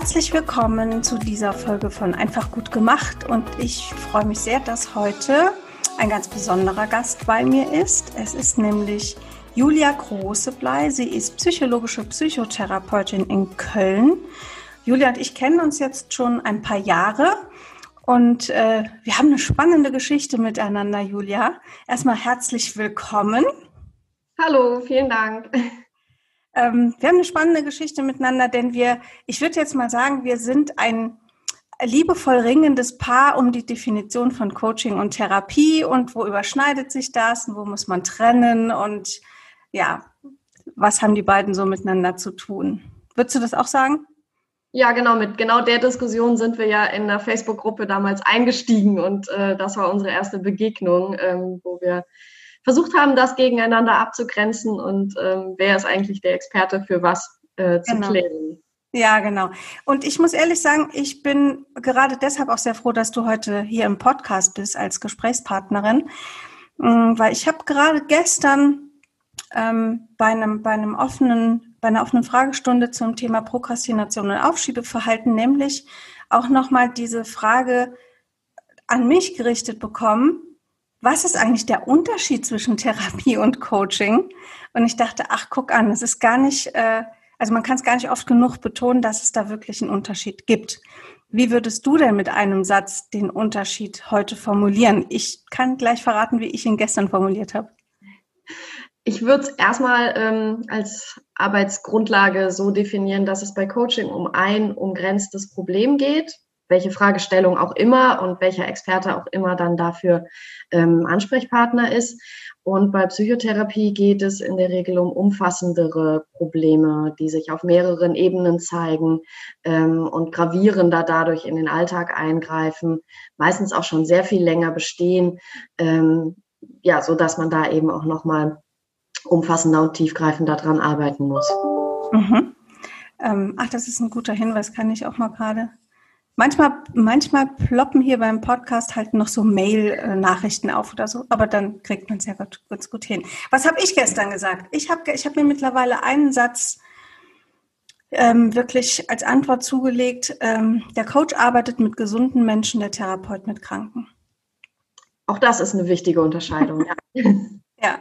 Herzlich willkommen zu dieser Folge von Einfach gut gemacht und ich freue mich sehr, dass heute ein ganz besonderer Gast bei mir ist. Es ist nämlich Julia Großeblei. Sie ist psychologische Psychotherapeutin in Köln. Julia und ich kennen uns jetzt schon ein paar Jahre und äh, wir haben eine spannende Geschichte miteinander, Julia. Erstmal herzlich willkommen. Hallo, vielen Dank. Ähm, wir haben eine spannende Geschichte miteinander, denn wir, ich würde jetzt mal sagen, wir sind ein liebevoll ringendes Paar um die Definition von Coaching und Therapie und wo überschneidet sich das und wo muss man trennen und ja, was haben die beiden so miteinander zu tun? Würdest du das auch sagen? Ja, genau, mit genau der Diskussion sind wir ja in der Facebook-Gruppe damals eingestiegen und äh, das war unsere erste Begegnung, ähm, wo wir versucht haben, das gegeneinander abzugrenzen und ähm, wer ist eigentlich der Experte für was äh, zu genau. klären. Ja, genau. Und ich muss ehrlich sagen, ich bin gerade deshalb auch sehr froh, dass du heute hier im Podcast bist als Gesprächspartnerin, mm, weil ich habe gerade gestern ähm, bei einem bei einem offenen bei einer offenen Fragestunde zum Thema Prokrastination und Aufschiebeverhalten nämlich auch nochmal diese Frage an mich gerichtet bekommen, was ist eigentlich der Unterschied zwischen Therapie und Coaching? Und ich dachte, ach, guck an, es ist gar nicht, äh, also man kann es gar nicht oft genug betonen, dass es da wirklich einen Unterschied gibt. Wie würdest du denn mit einem Satz den Unterschied heute formulieren? Ich kann gleich verraten, wie ich ihn gestern formuliert habe. Ich würde es erstmal ähm, als Arbeitsgrundlage so definieren, dass es bei Coaching um ein umgrenztes Problem geht welche Fragestellung auch immer und welcher Experte auch immer dann dafür ähm, Ansprechpartner ist. Und bei Psychotherapie geht es in der Regel um umfassendere Probleme, die sich auf mehreren Ebenen zeigen ähm, und gravierender dadurch in den Alltag eingreifen, meistens auch schon sehr viel länger bestehen, ähm, ja, so dass man da eben auch nochmal umfassender und tiefgreifender dran arbeiten muss. Mhm. Ähm, ach, das ist ein guter Hinweis, kann ich auch mal gerade Manchmal, manchmal ploppen hier beim Podcast halt noch so Mail-Nachrichten auf oder so, aber dann kriegt man es ja ganz, ganz gut hin. Was habe ich gestern gesagt? Ich habe ich hab mir mittlerweile einen Satz ähm, wirklich als Antwort zugelegt. Ähm, der Coach arbeitet mit gesunden Menschen, der Therapeut mit Kranken. Auch das ist eine wichtige Unterscheidung. ja. ja.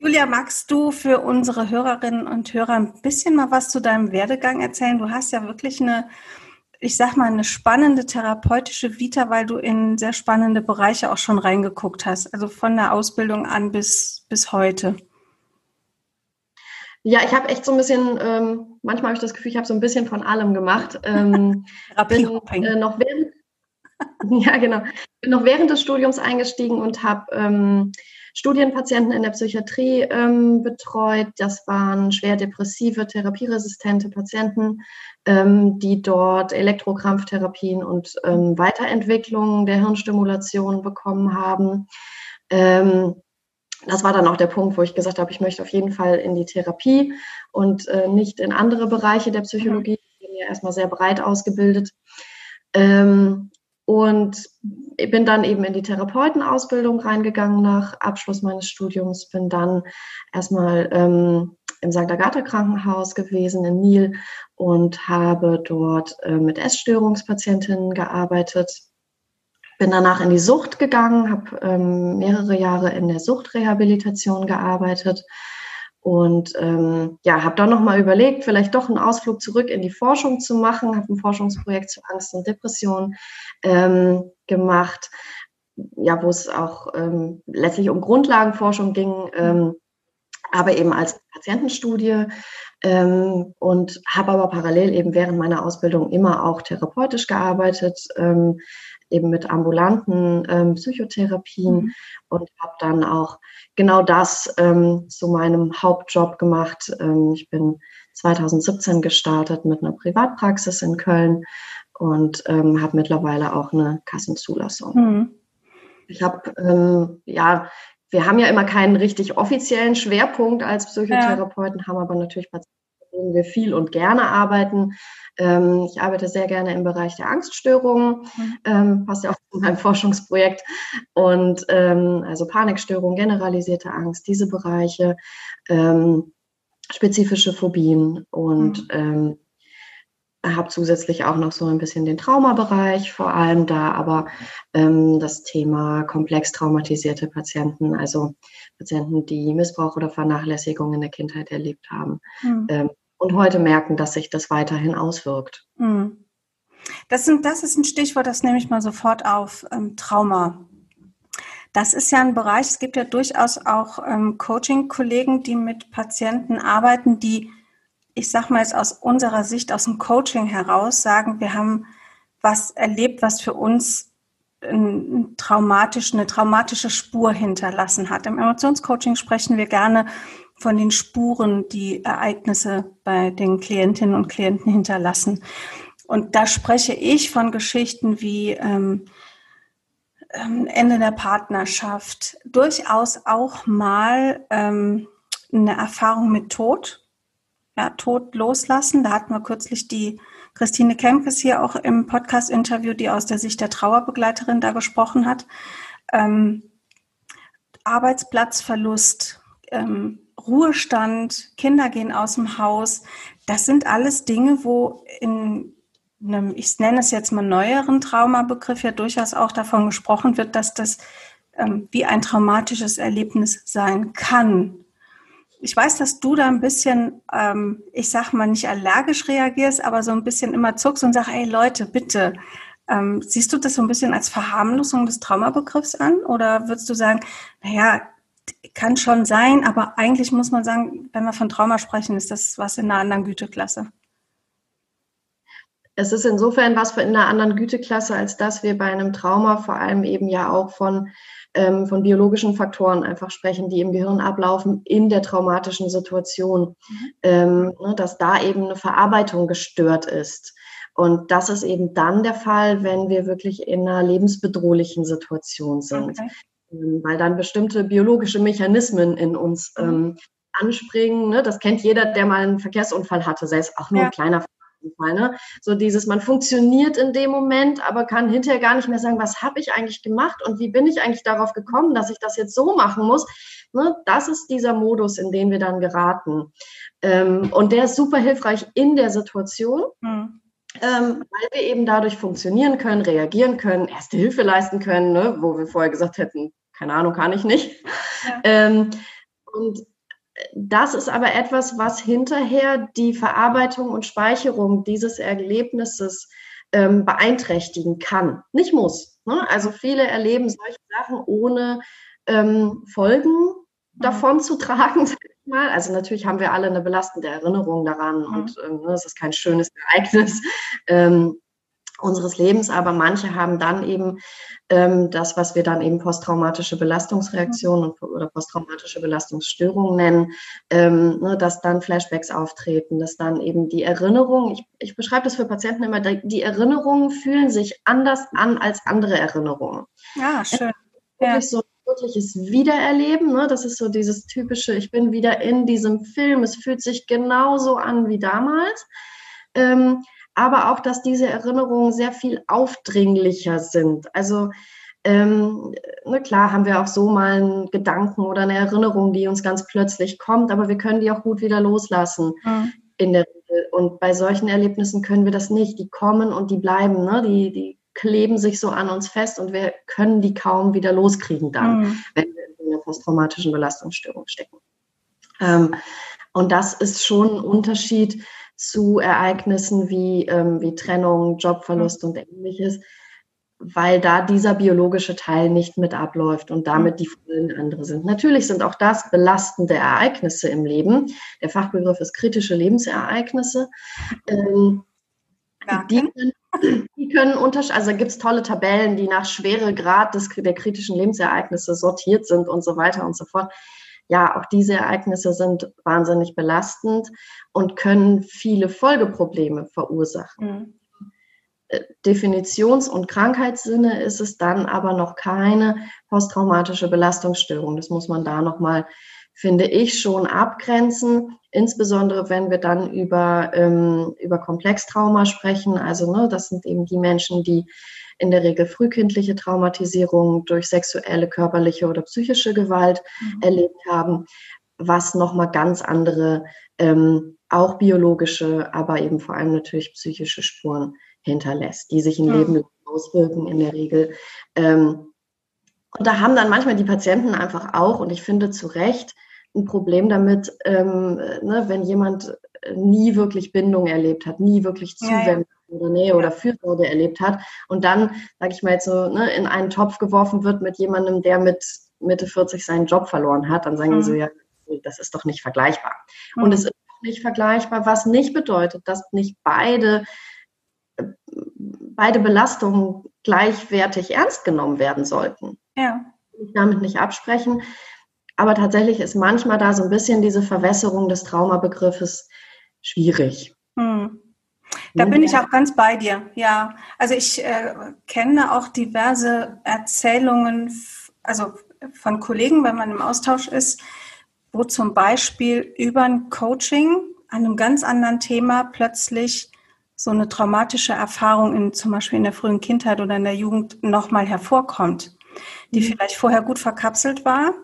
Julia, magst du für unsere Hörerinnen und Hörer ein bisschen mal was zu deinem Werdegang erzählen? Du hast ja wirklich eine ich sag mal, eine spannende therapeutische Vita, weil du in sehr spannende Bereiche auch schon reingeguckt hast, also von der Ausbildung an bis, bis heute. Ja, ich habe echt so ein bisschen, ähm, manchmal habe ich das Gefühl, ich habe so ein bisschen von allem gemacht. Ähm, bin, äh, noch während, ja, genau. Bin noch während des Studiums eingestiegen und habe ähm, Studienpatienten in der Psychiatrie ähm, betreut. Das waren schwer depressive, therapieresistente Patienten, ähm, die dort Elektrokrampftherapien und ähm, Weiterentwicklungen der Hirnstimulation bekommen haben. Ähm, das war dann auch der Punkt, wo ich gesagt habe, ich möchte auf jeden Fall in die Therapie und äh, nicht in andere Bereiche der Psychologie. Ich bin ja erstmal sehr breit ausgebildet. Ähm, und bin dann eben in die Therapeutenausbildung reingegangen nach Abschluss meines Studiums, bin dann erstmal ähm, im St. Agatha Krankenhaus gewesen in Niel und habe dort äh, mit Essstörungspatientinnen gearbeitet. Bin danach in die Sucht gegangen, habe ähm, mehrere Jahre in der Suchtrehabilitation gearbeitet und ähm, ja, habe dann nochmal überlegt, vielleicht doch einen Ausflug zurück in die Forschung zu machen, habe ein Forschungsprojekt zu Angst und Depression ähm, gemacht, ja, wo es auch ähm, letztlich um Grundlagenforschung ging, ähm, aber eben als Patientenstudie ähm, und habe aber parallel eben während meiner Ausbildung immer auch therapeutisch gearbeitet, ähm, eben mit ambulanten ähm, Psychotherapien mhm. und habe dann auch genau das ähm, zu meinem Hauptjob gemacht. Ähm, ich bin 2017 gestartet mit einer Privatpraxis in Köln und ähm, habe mittlerweile auch eine Kassenzulassung. Mhm. Ich habe, ähm, ja, wir haben ja immer keinen richtig offiziellen Schwerpunkt als Psychotherapeuten, ja. haben aber natürlich Patienten, denen wir viel und gerne arbeiten. Ähm, ich arbeite sehr gerne im Bereich der Angststörungen, mhm. ähm, passt ja auch zu meinem Forschungsprojekt. Und ähm, also Panikstörungen, generalisierte Angst, diese Bereiche, ähm, spezifische Phobien und mhm. ähm, habe zusätzlich auch noch so ein bisschen den Traumabereich, vor allem da aber ähm, das Thema komplex traumatisierte Patienten, also Patienten, die Missbrauch oder Vernachlässigung in der Kindheit erlebt haben mhm. Und heute merken, dass sich das weiterhin auswirkt. Mhm. Das, sind, das ist ein Stichwort, das nehme ich mal sofort auf, ähm, Trauma. Das ist ja ein Bereich, es gibt ja durchaus auch ähm, Coaching-Kollegen, die mit Patienten arbeiten, die ich sag mal jetzt aus unserer Sicht, aus dem Coaching heraus sagen, wir haben was erlebt, was für uns ein traumatisch, eine traumatische Spur hinterlassen hat. Im Emotionscoaching sprechen wir gerne von den Spuren, die Ereignisse bei den Klientinnen und Klienten hinterlassen. Und da spreche ich von Geschichten wie ähm, ähm Ende der Partnerschaft, durchaus auch mal ähm, eine Erfahrung mit Tod, ja, Tod loslassen. Da hatten wir kürzlich die Christine Kemkes hier auch im Podcast-Interview, die aus der Sicht der Trauerbegleiterin da gesprochen hat. Ähm, Arbeitsplatzverlust, ähm, Ruhestand, Kinder gehen aus dem Haus. Das sind alles Dinge, wo in einem, ich nenne es jetzt mal neueren Traumabegriff ja durchaus auch davon gesprochen wird, dass das ähm, wie ein traumatisches Erlebnis sein kann. Ich weiß, dass du da ein bisschen, ähm, ich sag mal, nicht allergisch reagierst, aber so ein bisschen immer zuckst und sagst, hey Leute, bitte. Ähm, siehst du das so ein bisschen als Verharmlosung des Traumabegriffs an? Oder würdest du sagen, naja, kann schon sein, aber eigentlich muss man sagen, wenn wir von Trauma sprechen, ist das was in einer anderen Güteklasse. Es ist insofern was in einer anderen Güteklasse, als dass wir bei einem Trauma vor allem eben ja auch von ähm, von biologischen Faktoren einfach sprechen, die im Gehirn ablaufen in der traumatischen Situation, mhm. ähm, ne, dass da eben eine Verarbeitung gestört ist. Und das ist eben dann der Fall, wenn wir wirklich in einer lebensbedrohlichen Situation sind. Okay. Ähm, weil dann bestimmte biologische Mechanismen in uns mhm. ähm, anspringen. Ne? Das kennt jeder, der mal einen Verkehrsunfall hatte, selbst auch nur ja. ein kleiner Fall. Ne? So dieses, man funktioniert in dem Moment, aber kann hinterher gar nicht mehr sagen, was habe ich eigentlich gemacht und wie bin ich eigentlich darauf gekommen, dass ich das jetzt so machen muss. Ne? Das ist dieser Modus, in den wir dann geraten. Ähm, und der ist super hilfreich in der Situation. Mhm. Ähm, weil wir eben dadurch funktionieren können, reagieren können, erste Hilfe leisten können, ne? wo wir vorher gesagt hätten, keine Ahnung, kann ich nicht. Ja. Ähm, und das ist aber etwas, was hinterher die Verarbeitung und Speicherung dieses Erlebnisses ähm, beeinträchtigen kann. Nicht muss. Ne? Also viele erleben solche Sachen ohne ähm, Folgen mhm. davon zu tragen. Mal. Also natürlich haben wir alle eine belastende Erinnerung daran mhm. und ähm, ne, es ist kein schönes Ereignis. Ähm, unseres Lebens, aber manche haben dann eben ähm, das, was wir dann eben posttraumatische Belastungsreaktionen oder posttraumatische Belastungsstörungen nennen, ähm, ne, dass dann Flashbacks auftreten, dass dann eben die Erinnerungen, ich, ich beschreibe das für Patienten immer, die Erinnerungen fühlen sich anders an als andere Erinnerungen. Ja, schön. Ja. so wirkliches Wiedererleben. Ne? Das ist so dieses typische, ich bin wieder in diesem Film, es fühlt sich genauso an wie damals. Ähm, aber auch, dass diese Erinnerungen sehr viel aufdringlicher sind. Also ähm, ne, klar haben wir auch so mal einen Gedanken oder eine Erinnerung, die uns ganz plötzlich kommt, aber wir können die auch gut wieder loslassen mhm. in der Regel. Und bei solchen Erlebnissen können wir das nicht. Die kommen und die bleiben, ne? die, die kleben sich so an uns fest und wir können die kaum wieder loskriegen dann, mhm. wenn wir in einer posttraumatischen Belastungsstörung stecken. Ähm, und das ist schon ein Unterschied zu Ereignissen wie, ähm, wie Trennung, Jobverlust und ähnliches, weil da dieser biologische Teil nicht mit abläuft und damit die Folgen andere sind. Natürlich sind auch das belastende Ereignisse im Leben. Der Fachbegriff ist kritische Lebensereignisse. Ähm, die, können, die können unterschiedlich, also gibt es tolle Tabellen, die nach Schweregrad des, der kritischen Lebensereignisse sortiert sind und so weiter und so fort. Ja, auch diese Ereignisse sind wahnsinnig belastend und können viele Folgeprobleme verursachen. Mhm. Äh, Definitions- und Krankheitssinne ist es dann aber noch keine posttraumatische Belastungsstörung. Das muss man da nochmal, finde ich, schon abgrenzen. Insbesondere wenn wir dann über, ähm, über Komplextrauma sprechen. Also ne, das sind eben die Menschen, die in der Regel frühkindliche Traumatisierung durch sexuelle, körperliche oder psychische Gewalt mhm. erlebt haben, was nochmal ganz andere, ähm, auch biologische, aber eben vor allem natürlich psychische Spuren hinterlässt, die sich ein mhm. Leben auswirken in der Regel. Ähm, und da haben dann manchmal die Patienten einfach auch, und ich finde zu Recht, ein Problem damit, ähm, ne, wenn jemand nie wirklich Bindung erlebt hat, nie wirklich Zuwendung ja, ja. oder Nähe ja. oder Fürsorge erlebt hat und dann, sage ich mal jetzt so, ne, in einen Topf geworfen wird mit jemandem, der mit Mitte 40 seinen Job verloren hat, dann sagen mhm. die so, mhm. ja, das ist doch nicht vergleichbar. Mhm. Und es ist nicht vergleichbar, was nicht bedeutet, dass nicht beide beide Belastungen gleichwertig ernst genommen werden sollten. Ja. Ich damit nicht absprechen. Aber tatsächlich ist manchmal da so ein bisschen diese Verwässerung des Traumabegriffes schwierig. Hm. Da bin ich auch ganz bei dir. Ja, also ich äh, kenne auch diverse Erzählungen, also von Kollegen, wenn man im Austausch ist, wo zum Beispiel über ein Coaching an einem ganz anderen Thema plötzlich so eine traumatische Erfahrung in, zum Beispiel in der frühen Kindheit oder in der Jugend nochmal hervorkommt, die mhm. vielleicht vorher gut verkapselt war,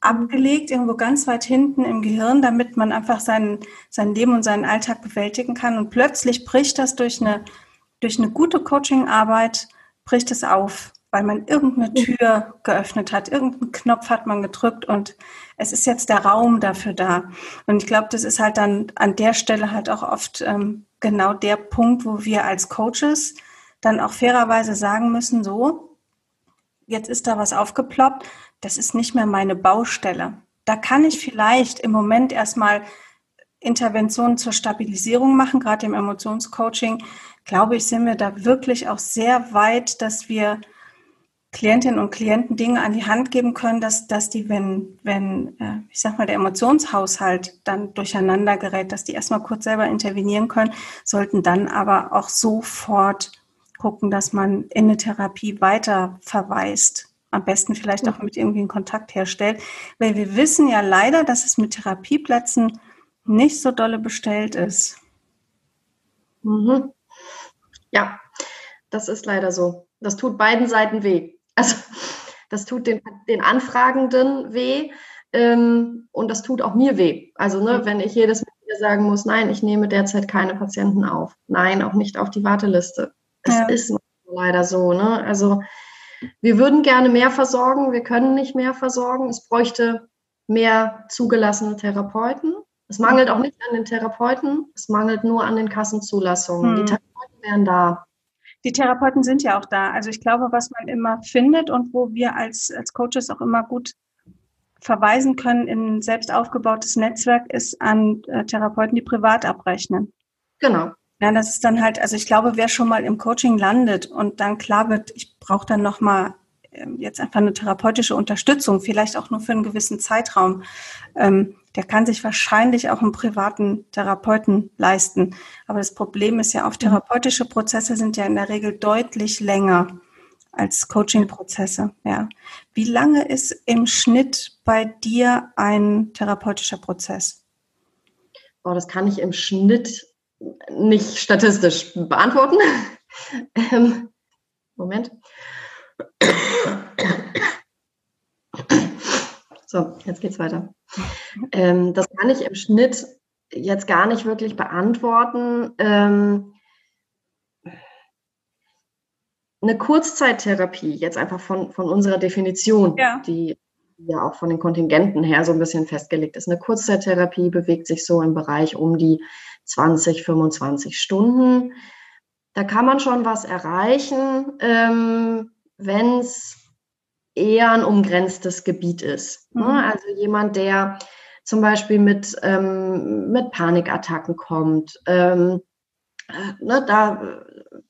abgelegt, irgendwo ganz weit hinten im Gehirn, damit man einfach sein, sein Leben und seinen Alltag bewältigen kann. Und plötzlich bricht das durch eine, durch eine gute Coachingarbeit, bricht es auf, weil man irgendeine Tür geöffnet hat, irgendeinen Knopf hat man gedrückt und es ist jetzt der Raum dafür da. Und ich glaube, das ist halt dann an der Stelle halt auch oft ähm, genau der Punkt, wo wir als Coaches dann auch fairerweise sagen müssen, so, jetzt ist da was aufgeploppt, das ist nicht mehr meine Baustelle. Da kann ich vielleicht im Moment erstmal Interventionen zur Stabilisierung machen, gerade im Emotionscoaching, glaube ich, sind wir da wirklich auch sehr weit, dass wir Klientinnen und Klienten Dinge an die Hand geben können, dass, dass die, wenn, wenn, äh, ich sag mal, der Emotionshaushalt dann durcheinander gerät, dass die erstmal kurz selber intervenieren können, sollten dann aber auch sofort gucken, dass man in eine Therapie weiter verweist. Am besten vielleicht auch mit irgendwie einen Kontakt herstellt. Weil wir wissen ja leider, dass es mit Therapieplätzen nicht so dolle bestellt ist. Mhm. Ja, das ist leider so. Das tut beiden Seiten weh. Also das tut den, den Anfragenden weh ähm, und das tut auch mir weh. Also ne, wenn ich jedes Mal sagen muss, nein, ich nehme derzeit keine Patienten auf. Nein, auch nicht auf die Warteliste. Es ja. ist leider so. Ne? Also wir würden gerne mehr versorgen, wir können nicht mehr versorgen. Es bräuchte mehr zugelassene Therapeuten. Es mangelt auch nicht an den Therapeuten, es mangelt nur an den Kassenzulassungen. Hm. Die Therapeuten wären da die Therapeuten sind ja auch da. Also ich glaube, was man immer findet und wo wir als, als Coaches auch immer gut verweisen können in ein selbst aufgebautes Netzwerk, ist an äh, Therapeuten, die privat abrechnen. Genau. Ja, das ist dann halt, also ich glaube, wer schon mal im Coaching landet und dann klar wird, ich brauche dann nochmal ähm, jetzt einfach eine therapeutische Unterstützung, vielleicht auch nur für einen gewissen Zeitraum, ähm, der kann sich wahrscheinlich auch einen privaten Therapeuten leisten. Aber das Problem ist ja, auch therapeutische Prozesse sind ja in der Regel deutlich länger als Coaching-Prozesse. Ja. Wie lange ist im Schnitt bei dir ein therapeutischer Prozess? Oh, das kann ich im Schnitt nicht statistisch beantworten. Ähm, Moment. So, jetzt geht's weiter. Ähm, das kann ich im Schnitt jetzt gar nicht wirklich beantworten. Ähm, eine Kurzzeittherapie, jetzt einfach von, von unserer Definition, ja. die ja auch von den Kontingenten her so ein bisschen festgelegt ist. Eine Kurzzeittherapie bewegt sich so im Bereich um die 20, 25 Stunden. Da kann man schon was erreichen, ähm, wenn es eher ein umgrenztes Gebiet ist. Ne? Mhm. Also jemand, der zum Beispiel mit, ähm, mit Panikattacken kommt. Ähm, äh, ne, da,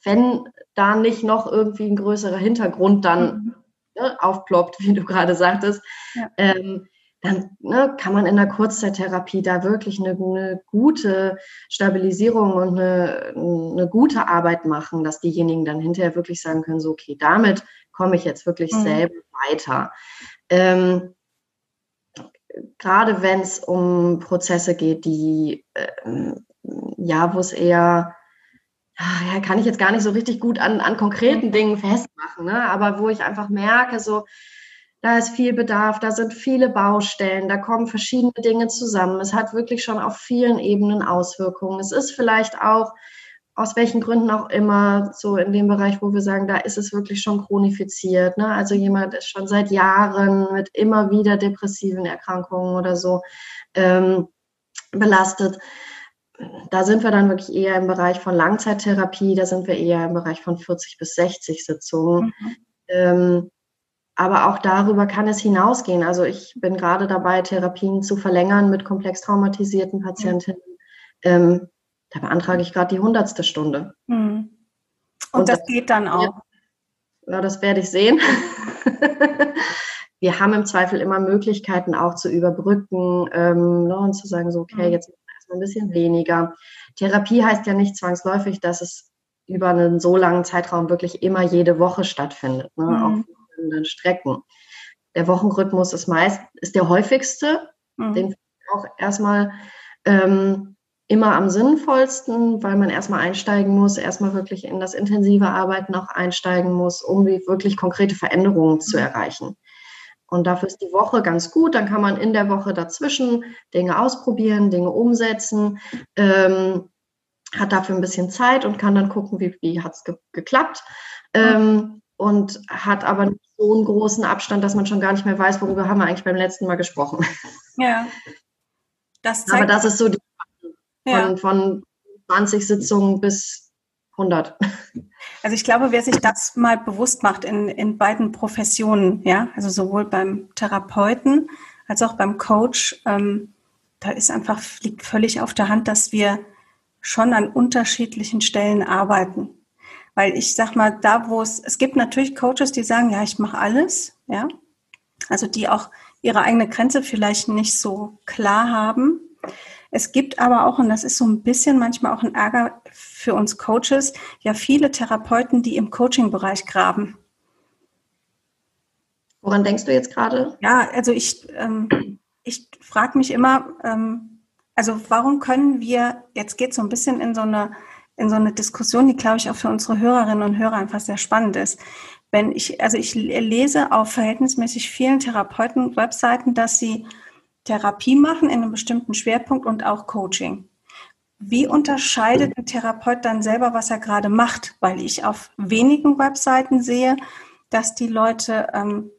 wenn da nicht noch irgendwie ein größerer Hintergrund dann mhm. Ne, aufploppt, wie du gerade sagtest, ja. ähm, dann ne, kann man in der Kurzzeittherapie da wirklich eine, eine gute Stabilisierung und eine, eine, gute Arbeit machen, dass diejenigen dann hinterher wirklich sagen können, so, okay, damit komme ich jetzt wirklich mhm. selber weiter. Ähm, gerade wenn es um Prozesse geht, die, ähm, ja, wo es eher, ja, kann ich jetzt gar nicht so richtig gut an, an konkreten Dingen festmachen, ne? aber wo ich einfach merke, so, da ist viel Bedarf, da sind viele Baustellen, da kommen verschiedene Dinge zusammen. Es hat wirklich schon auf vielen Ebenen Auswirkungen. Es ist vielleicht auch, aus welchen Gründen auch immer, so in dem Bereich, wo wir sagen, da ist es wirklich schon chronifiziert. Ne? Also jemand ist schon seit Jahren mit immer wieder depressiven Erkrankungen oder so ähm, belastet. Da sind wir dann wirklich eher im Bereich von Langzeittherapie, da sind wir eher im Bereich von 40 bis 60 Sitzungen. Mhm. Ähm, aber auch darüber kann es hinausgehen. Also ich bin gerade dabei, Therapien zu verlängern mit komplex traumatisierten Patientinnen. Ähm, da beantrage ich gerade die hundertste Stunde. Mhm. Und, Und, das, das geht dann auch. Ja, das werde ich sehen. wir haben im Zweifel immer Möglichkeiten auch zu überbrücken ähm, ne, und zu sagen, so, okay, mhm. jetzt ein bisschen weniger. Therapie heißt ja nicht zwangsläufig, dass es über einen so langen Zeitraum wirklich immer jede Woche stattfindet. Ne? Mhm. Auch bestimmten Strecken. Der Wochenrhythmus ist meist, ist der häufigste, mhm. den auch erstmal ähm, immer am sinnvollsten, weil man erstmal einsteigen muss, erstmal wirklich in das intensive Arbeiten auch einsteigen muss, um wirklich konkrete Veränderungen zu erreichen. Und dafür ist die Woche ganz gut. Dann kann man in der Woche dazwischen Dinge ausprobieren, Dinge umsetzen, ähm, hat dafür ein bisschen Zeit und kann dann gucken, wie, wie hat es ge geklappt. Ähm, und hat aber nicht so einen großen Abstand, dass man schon gar nicht mehr weiß, worüber haben wir eigentlich beim letzten Mal gesprochen. Ja. Das zeigt aber das ist so die ja. von, von 20 Sitzungen bis 100. Also ich glaube, wer sich das mal bewusst macht in, in beiden Professionen, ja, also sowohl beim Therapeuten als auch beim Coach, ähm, da ist einfach, liegt völlig auf der Hand, dass wir schon an unterschiedlichen Stellen arbeiten. Weil ich sag mal, da wo es, es gibt natürlich Coaches, die sagen, ja, ich mache alles, ja. Also die auch ihre eigene Grenze vielleicht nicht so klar haben. Es gibt aber auch, und das ist so ein bisschen manchmal auch ein Ärger für uns Coaches, ja viele Therapeuten, die im Coaching-Bereich graben. Woran denkst du jetzt gerade? Ja, also ich, ähm, ich frage mich immer, ähm, also warum können wir, jetzt geht es so ein bisschen in so eine in so eine Diskussion, die, glaube ich, auch für unsere Hörerinnen und Hörer einfach sehr spannend ist. Wenn ich, also ich lese auf verhältnismäßig vielen Therapeuten-Webseiten, dass sie Therapie machen in einem bestimmten Schwerpunkt und auch Coaching. Wie unterscheidet ein Therapeut dann selber, was er gerade macht? Weil ich auf wenigen Webseiten sehe, dass die Leute, ähm,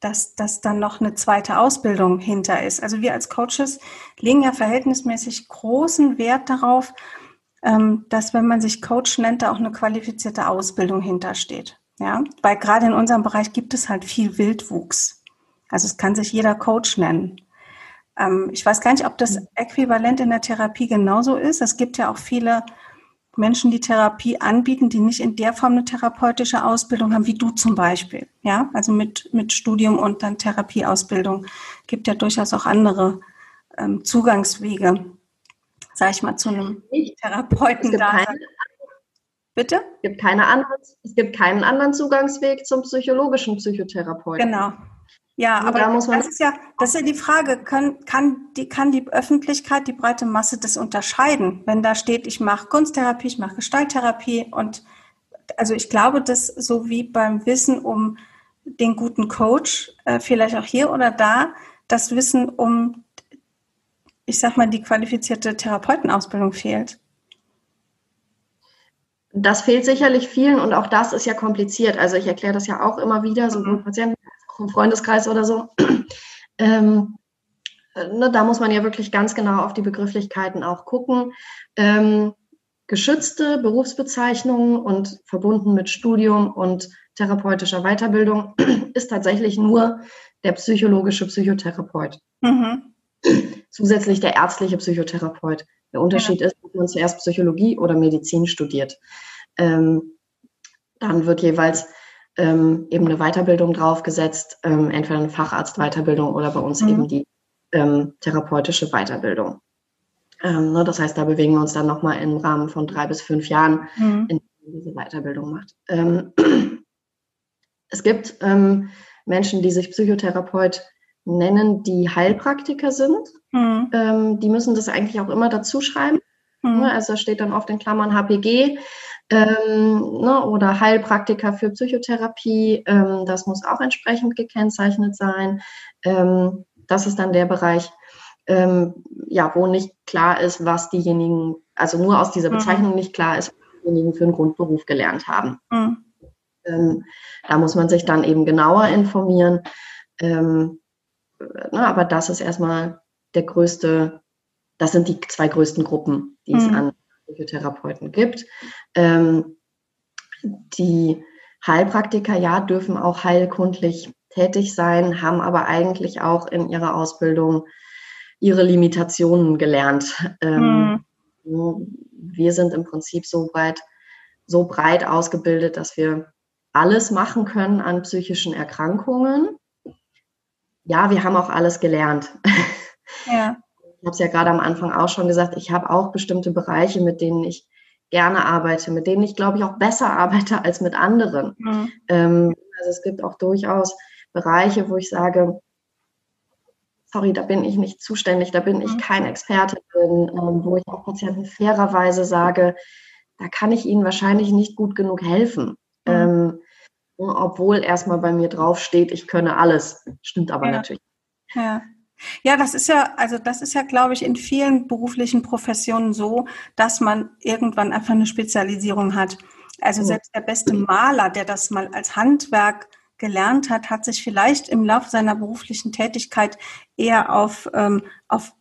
dass, dass dann noch eine zweite Ausbildung hinter ist. Also wir als Coaches legen ja verhältnismäßig großen Wert darauf, ähm, dass wenn man sich Coach nennt, da auch eine qualifizierte Ausbildung hintersteht. Ja, weil gerade in unserem Bereich gibt es halt viel Wildwuchs. Also es kann sich jeder Coach nennen. Ähm, ich weiß gar nicht, ob das äquivalent in der Therapie genauso ist. Es gibt ja auch viele Menschen, die Therapie anbieten, die nicht in der Form eine therapeutische Ausbildung haben, wie du zum Beispiel. Ja, also mit, mit Studium und dann Therapieausbildung. Gibt ja durchaus auch andere ähm, Zugangswege sage ich mal, zu einem Therapeuten da. Bitte? Es gibt, keine andere, es gibt keinen anderen Zugangsweg zum psychologischen Psychotherapeuten. Genau. Ja, aber da das, ist ja, das ist ja die Frage, kann, kann, die, kann die Öffentlichkeit, die breite Masse das unterscheiden? Wenn da steht, ich mache Kunsttherapie, ich mache Gestalttherapie und also ich glaube, dass so wie beim Wissen um den guten Coach, äh, vielleicht auch hier oder da, das Wissen um ich sag mal, die qualifizierte Therapeutenausbildung fehlt? Das fehlt sicherlich vielen und auch das ist ja kompliziert. Also ich erkläre das ja auch immer wieder, sowohl mhm. Patienten im Freundeskreis oder so. Ähm, ne, da muss man ja wirklich ganz genau auf die Begrifflichkeiten auch gucken. Ähm, geschützte Berufsbezeichnungen und verbunden mit Studium und therapeutischer Weiterbildung ist tatsächlich nur der psychologische Psychotherapeut. Mhm zusätzlich der ärztliche Psychotherapeut. Der Unterschied ja. ist, ob man zuerst Psychologie oder Medizin studiert. Ähm, dann wird jeweils ähm, eben eine Weiterbildung draufgesetzt, ähm, entweder eine Facharztweiterbildung oder bei uns mhm. eben die ähm, therapeutische Weiterbildung. Ähm, ne, das heißt, da bewegen wir uns dann nochmal im Rahmen von drei bis fünf Jahren, mhm. in diese Weiterbildung macht. Ähm, es gibt ähm, Menschen, die sich Psychotherapeut nennen, die Heilpraktiker sind. Mhm. Die müssen das eigentlich auch immer dazu schreiben. Mhm. Ne, also da steht dann oft in Klammern HPG ähm, ne, oder Heilpraktiker für Psychotherapie. Ähm, das muss auch entsprechend gekennzeichnet sein. Ähm, das ist dann der Bereich, ähm, ja, wo nicht klar ist, was diejenigen, also nur aus dieser mhm. Bezeichnung mhm. nicht klar ist, was diejenigen für einen Grundberuf gelernt haben. Mhm. Ähm, da muss man sich dann eben genauer informieren. Ähm, na, aber das ist erstmal der größte, das sind die zwei größten Gruppen, die mhm. es an Psychotherapeuten gibt. Ähm, die Heilpraktiker, ja, dürfen auch heilkundlich tätig sein, haben aber eigentlich auch in ihrer Ausbildung ihre Limitationen gelernt. Ähm, mhm. Wir sind im Prinzip so weit, so breit ausgebildet, dass wir alles machen können an psychischen Erkrankungen. Ja, wir haben auch alles gelernt. Ja. Ich habe es ja gerade am Anfang auch schon gesagt, ich habe auch bestimmte Bereiche, mit denen ich gerne arbeite, mit denen ich, glaube ich, auch besser arbeite als mit anderen. Mhm. Ähm, also es gibt auch durchaus Bereiche, wo ich sage, sorry, da bin ich nicht zuständig, da bin ich mhm. kein Experte drin, ähm, wo ich auch Patienten fairerweise sage, da kann ich ihnen wahrscheinlich nicht gut genug helfen. Mhm. Ähm, obwohl erstmal bei mir draufsteht, ich könne alles. Stimmt aber ja. natürlich. Ja. Ja, das ist ja, also das ist ja, glaube ich, in vielen beruflichen Professionen so, dass man irgendwann einfach eine Spezialisierung hat. Also selbst der beste Maler, der das mal als Handwerk gelernt hat, hat sich vielleicht im Laufe seiner beruflichen Tätigkeit eher auf, ähm, auf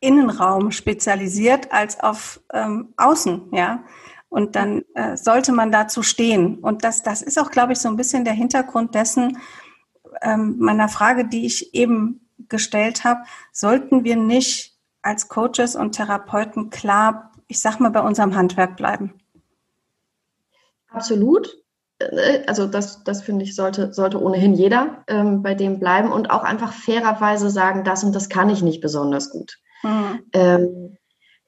Innenraum spezialisiert als auf ähm, Außen, ja. Und dann äh, sollte man dazu stehen. Und das, das ist auch, glaube ich, so ein bisschen der Hintergrund dessen, ähm, meiner Frage, die ich eben gestellt habe. Sollten wir nicht als Coaches und Therapeuten klar, ich sag mal, bei unserem Handwerk bleiben? Absolut. Äh, also das, das finde ich, sollte, sollte ohnehin jeder ähm, bei dem bleiben und auch einfach fairerweise sagen, das und das kann ich nicht besonders gut. Mhm. Ähm,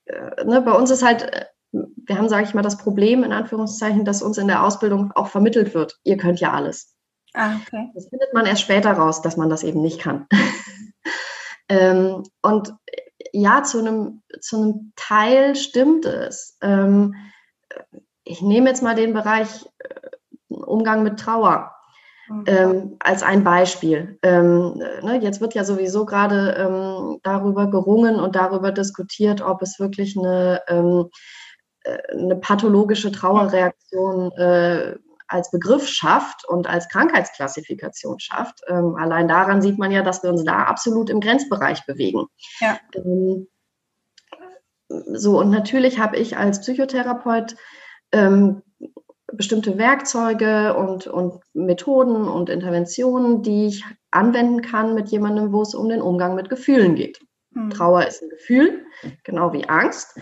äh, ne, bei uns ist halt äh, wir haben, sage ich mal, das Problem in Anführungszeichen, dass uns in der Ausbildung auch vermittelt wird, ihr könnt ja alles. Ah, okay. Das findet man erst später raus, dass man das eben nicht kann. ähm, und ja, zu einem, zu einem Teil stimmt es. Ähm, ich nehme jetzt mal den Bereich äh, Umgang mit Trauer. Mhm. Ähm, als ein Beispiel. Ähm, ne, jetzt wird ja sowieso gerade ähm, darüber gerungen und darüber diskutiert, ob es wirklich eine ähm, äh, eine pathologische Trauerreaktion äh, als Begriff schafft und als Krankheitsklassifikation schafft. Ähm, allein daran sieht man ja, dass wir uns da absolut im Grenzbereich bewegen. Ja. Ähm, so, und natürlich habe ich als Psychotherapeut ähm, bestimmte Werkzeuge und, und Methoden und Interventionen, die ich anwenden kann mit jemandem, wo es um den Umgang mit Gefühlen geht. Mhm. Trauer ist ein Gefühl, genau wie Angst.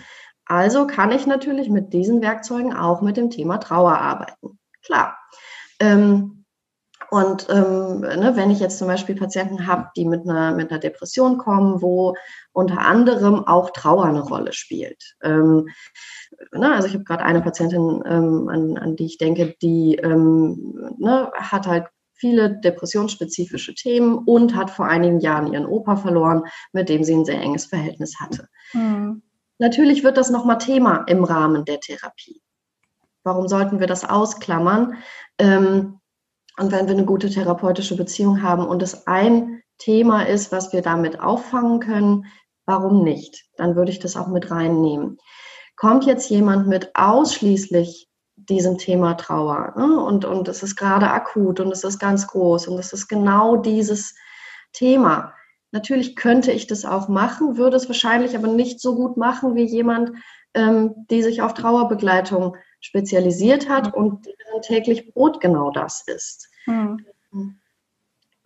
Also kann ich natürlich mit diesen Werkzeugen auch mit dem Thema Trauer arbeiten. Klar. Ähm, und ähm, ne, wenn ich jetzt zum Beispiel Patienten habe, die mit einer, mit einer Depression kommen, wo unter anderem auch Trauer eine Rolle spielt. Ähm, ne, also ich habe gerade eine Patientin, ähm, an, an, die ich denke, die ähm, ne, hat halt viele depressionsspezifische Themen und hat vor einigen Jahren ihren Opa verloren, mit dem sie ein sehr enges Verhältnis hatte. Mhm. Natürlich wird das nochmal Thema im Rahmen der Therapie. Warum sollten wir das ausklammern? Ähm, und wenn wir eine gute therapeutische Beziehung haben und es ein Thema ist, was wir damit auffangen können, warum nicht? Dann würde ich das auch mit reinnehmen. Kommt jetzt jemand mit ausschließlich diesem Thema Trauer ne? und, und es ist gerade akut und es ist ganz groß und es ist genau dieses Thema, Natürlich könnte ich das auch machen, würde es wahrscheinlich aber nicht so gut machen wie jemand, ähm, die sich auf Trauerbegleitung spezialisiert hat und deren täglich Brot genau das ist. Mhm.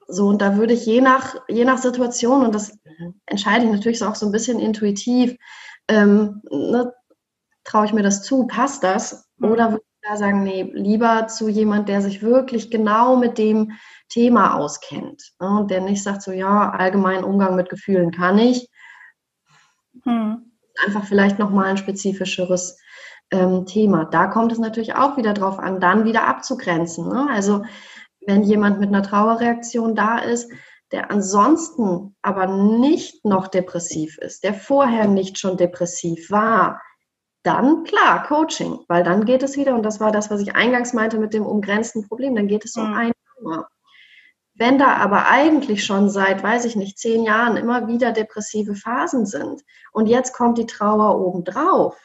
So, und da würde ich je nach, je nach Situation, und das entscheide ich natürlich auch so ein bisschen intuitiv, ähm, ne, traue ich mir das zu, passt das? Mhm. Oder würde ich da sagen, nee, lieber zu jemand, der sich wirklich genau mit dem Thema auskennt. Ne? Und der nicht sagt so, ja, allgemein Umgang mit Gefühlen kann ich. Hm. Einfach vielleicht nochmal ein spezifischeres ähm, Thema. Da kommt es natürlich auch wieder drauf an, dann wieder abzugrenzen. Ne? Also wenn jemand mit einer Trauerreaktion da ist, der ansonsten aber nicht noch depressiv ist, der vorher nicht schon depressiv war, dann klar, Coaching, weil dann geht es wieder, und das war das, was ich eingangs meinte mit dem umgrenzten Problem, dann geht es um mhm. ein Thema. Wenn da aber eigentlich schon seit, weiß ich nicht, zehn Jahren immer wieder depressive Phasen sind und jetzt kommt die Trauer obendrauf,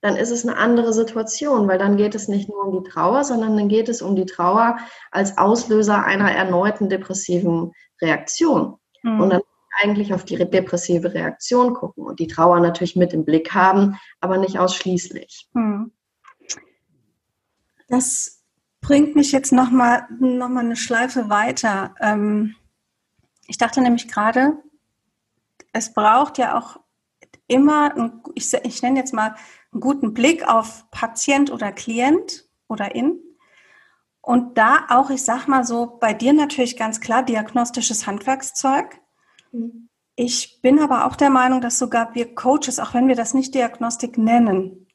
dann ist es eine andere Situation, weil dann geht es nicht nur um die Trauer, sondern dann geht es um die Trauer als Auslöser einer erneuten depressiven Reaktion. Mhm. Und dann eigentlich auf die depressive Reaktion gucken und die Trauer natürlich mit im Blick haben, aber nicht ausschließlich. Hm. Das bringt mich jetzt nochmal noch mal eine Schleife weiter. Ähm, ich dachte nämlich gerade, es braucht ja auch immer, einen, ich, ich nenne jetzt mal, einen guten Blick auf Patient oder Klient oder in. Und da auch, ich sag mal so, bei dir natürlich ganz klar diagnostisches Handwerkszeug. Ich bin aber auch der Meinung, dass sogar wir Coaches, auch wenn wir das nicht Diagnostik nennen,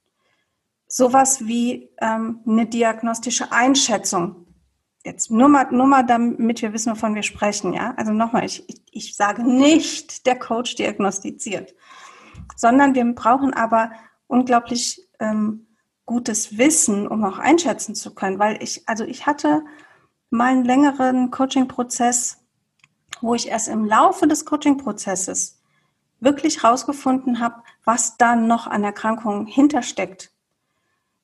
sowas wie ähm, eine diagnostische Einschätzung, jetzt nur mal, nur mal damit wir wissen, wovon wir sprechen, ja. Also nochmal, ich, ich, ich sage nicht, der Coach diagnostiziert, sondern wir brauchen aber unglaublich ähm, gutes Wissen, um auch einschätzen zu können, weil ich, also ich hatte mal einen längeren Coaching-Prozess, wo ich erst im Laufe des Coaching-Prozesses wirklich rausgefunden habe, was da noch an Erkrankungen hintersteckt.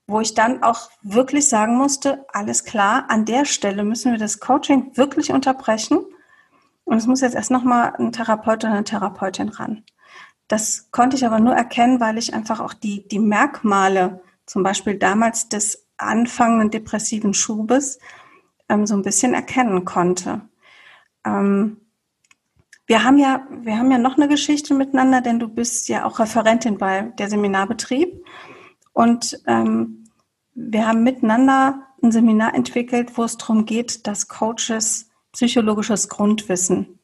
Wo ich dann auch wirklich sagen musste, alles klar, an der Stelle müssen wir das Coaching wirklich unterbrechen. Und es muss jetzt erst nochmal ein Therapeut oder eine Therapeutin ran. Das konnte ich aber nur erkennen, weil ich einfach auch die, die Merkmale, zum Beispiel damals des anfangenden depressiven Schubes, ähm, so ein bisschen erkennen konnte. Ähm, wir haben ja, wir haben ja noch eine Geschichte miteinander, denn du bist ja auch Referentin bei der Seminarbetrieb. Und ähm, wir haben miteinander ein Seminar entwickelt, wo es darum geht, dass Coaches psychologisches Grundwissen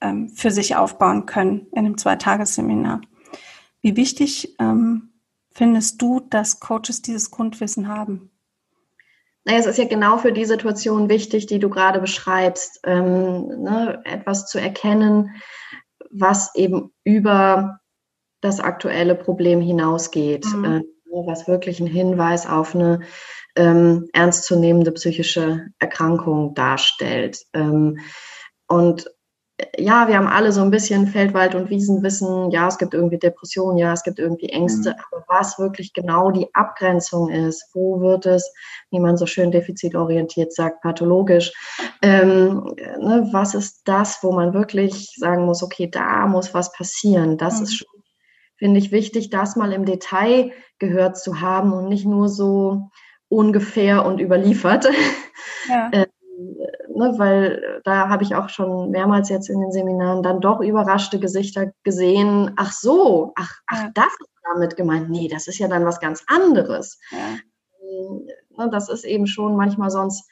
ähm, für sich aufbauen können in einem Zweitagesseminar. Wie wichtig ähm, findest du, dass Coaches dieses Grundwissen haben? Naja, es ist ja genau für die Situation wichtig, die du gerade beschreibst, ähm, ne, etwas zu erkennen, was eben über das aktuelle Problem hinausgeht, mhm. äh, was wirklich ein Hinweis auf eine ähm, ernstzunehmende psychische Erkrankung darstellt. Ähm, und ja, wir haben alle so ein bisschen Feldwald- und Wiesenwissen. Ja, es gibt irgendwie Depressionen, ja, es gibt irgendwie Ängste. Mhm. Aber was wirklich genau die Abgrenzung ist, wo wird es, wie man so schön defizitorientiert sagt, pathologisch, ähm, ne, was ist das, wo man wirklich sagen muss, okay, da muss was passieren. Das mhm. ist schon, finde ich, wichtig, das mal im Detail gehört zu haben und nicht nur so ungefähr und überliefert. Ja. äh, ne, weil da habe ich auch schon mehrmals jetzt in den Seminaren dann doch überraschte Gesichter gesehen. Ach so, ach, ach ja. das ist damit gemeint. Nee, das ist ja dann was ganz anderes. Ja. Ne, das ist eben schon manchmal sonst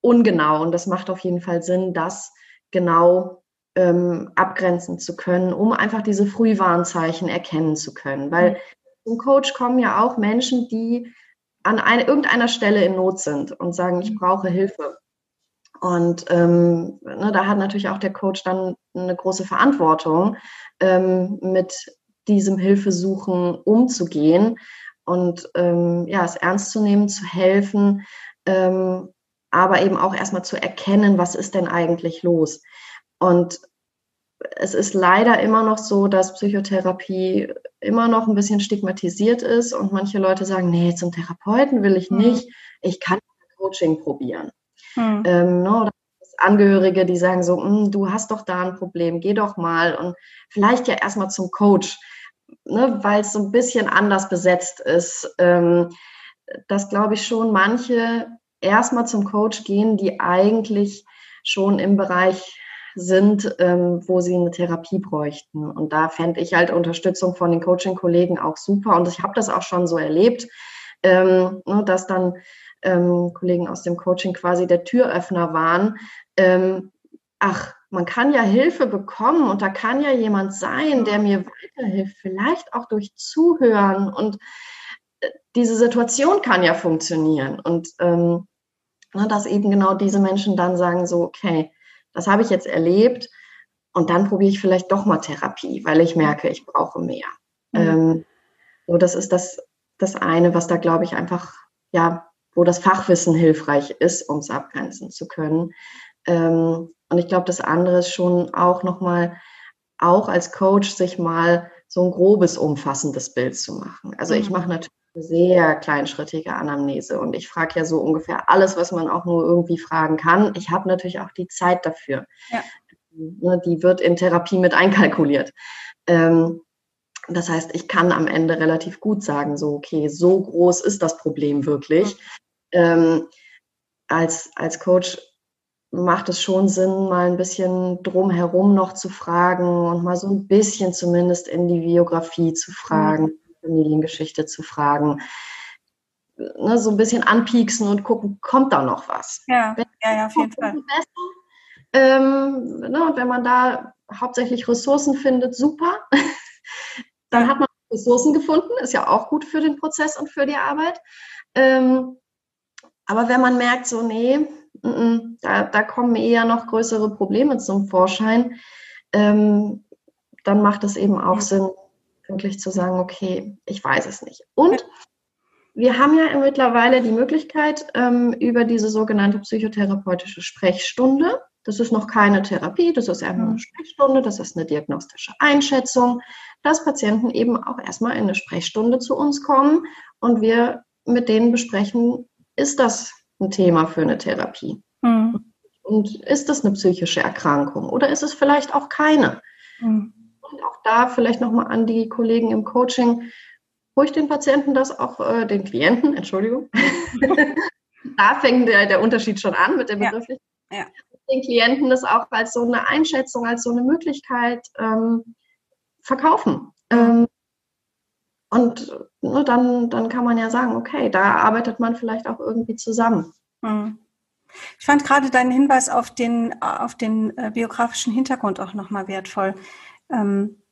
ungenau und das macht auf jeden Fall Sinn, das genau ähm, abgrenzen zu können, um einfach diese Frühwarnzeichen erkennen zu können. Weil mhm. zum Coach kommen ja auch Menschen, die an eine, irgendeiner Stelle in Not sind und sagen, ich mhm. brauche Hilfe. Und ähm, ne, da hat natürlich auch der Coach dann eine große Verantwortung, ähm, mit diesem Hilfesuchen umzugehen und ähm, ja, es ernst zu nehmen, zu helfen, ähm, aber eben auch erstmal zu erkennen, was ist denn eigentlich los. Und es ist leider immer noch so, dass Psychotherapie immer noch ein bisschen stigmatisiert ist und manche Leute sagen, nee, zum Therapeuten will ich mhm. nicht, ich kann Coaching probieren. Hm. Ähm, ne, oder Angehörige, die sagen so, hm, du hast doch da ein Problem, geh doch mal und vielleicht ja erstmal zum Coach, ne, weil es so ein bisschen anders besetzt ist. Ähm, dass glaube ich schon manche erstmal zum Coach gehen, die eigentlich schon im Bereich sind, ähm, wo sie eine Therapie bräuchten. Und da fände ich halt Unterstützung von den Coaching-Kollegen auch super. Und ich habe das auch schon so erlebt, ähm, ne, dass dann ähm, Kollegen aus dem Coaching quasi der Türöffner waren. Ähm, ach, man kann ja Hilfe bekommen und da kann ja jemand sein, der mir weiterhilft, vielleicht auch durch Zuhören und äh, diese Situation kann ja funktionieren und ähm, ne, dass eben genau diese Menschen dann sagen so, okay, das habe ich jetzt erlebt und dann probiere ich vielleicht doch mal Therapie, weil ich merke, ich brauche mehr. Mhm. Ähm, so, das ist das, das eine, was da glaube ich einfach, ja, wo das Fachwissen hilfreich ist, um es abgrenzen zu können. Ähm, und ich glaube, das andere ist schon auch nochmal, auch als Coach sich mal so ein grobes, umfassendes Bild zu machen. Also ich mhm. mache natürlich eine sehr kleinschrittige Anamnese und ich frage ja so ungefähr alles, was man auch nur irgendwie fragen kann. Ich habe natürlich auch die Zeit dafür. Ja. Ne, die wird in Therapie mit einkalkuliert. Ähm, das heißt, ich kann am Ende relativ gut sagen, so, okay, so groß ist das Problem wirklich. Mhm. Ähm, als, als Coach macht es schon Sinn, mal ein bisschen drumherum noch zu fragen und mal so ein bisschen zumindest in die Biografie zu fragen, mhm. Familiengeschichte zu fragen. Ne, so ein bisschen anpieksen und gucken, kommt da noch was? Ja, wenn, ja, ja, auf jeden Fall. Ähm, ne, und wenn man da hauptsächlich Ressourcen findet, super. Dann hat man Ressourcen gefunden, ist ja auch gut für den Prozess und für die Arbeit. Ähm, aber wenn man merkt, so, nee, da, da kommen eher noch größere Probleme zum Vorschein, ähm, dann macht es eben auch Sinn, wirklich zu sagen, okay, ich weiß es nicht. Und wir haben ja mittlerweile die Möglichkeit, ähm, über diese sogenannte psychotherapeutische Sprechstunde, das ist noch keine Therapie, das ist einfach eine Sprechstunde, das ist eine diagnostische Einschätzung, dass Patienten eben auch erstmal in eine Sprechstunde zu uns kommen und wir mit denen besprechen, ist das ein Thema für eine Therapie? Mhm. Und ist das eine psychische Erkrankung oder ist es vielleicht auch keine? Mhm. Und auch da vielleicht nochmal an die Kollegen im Coaching, ruhig den Patienten das auch, äh, den Klienten, Entschuldigung. da fängt der, der Unterschied schon an mit der Begrifflichkeit. Ja. Ja. Den Klienten das auch als so eine Einschätzung, als so eine Möglichkeit ähm, verkaufen. Ähm, und ne, dann, dann kann man ja sagen, okay, da arbeitet man vielleicht auch irgendwie zusammen. Mhm. Ich fand gerade deinen Hinweis auf den, auf den äh, biografischen Hintergrund auch nochmal wertvoll. Ähm,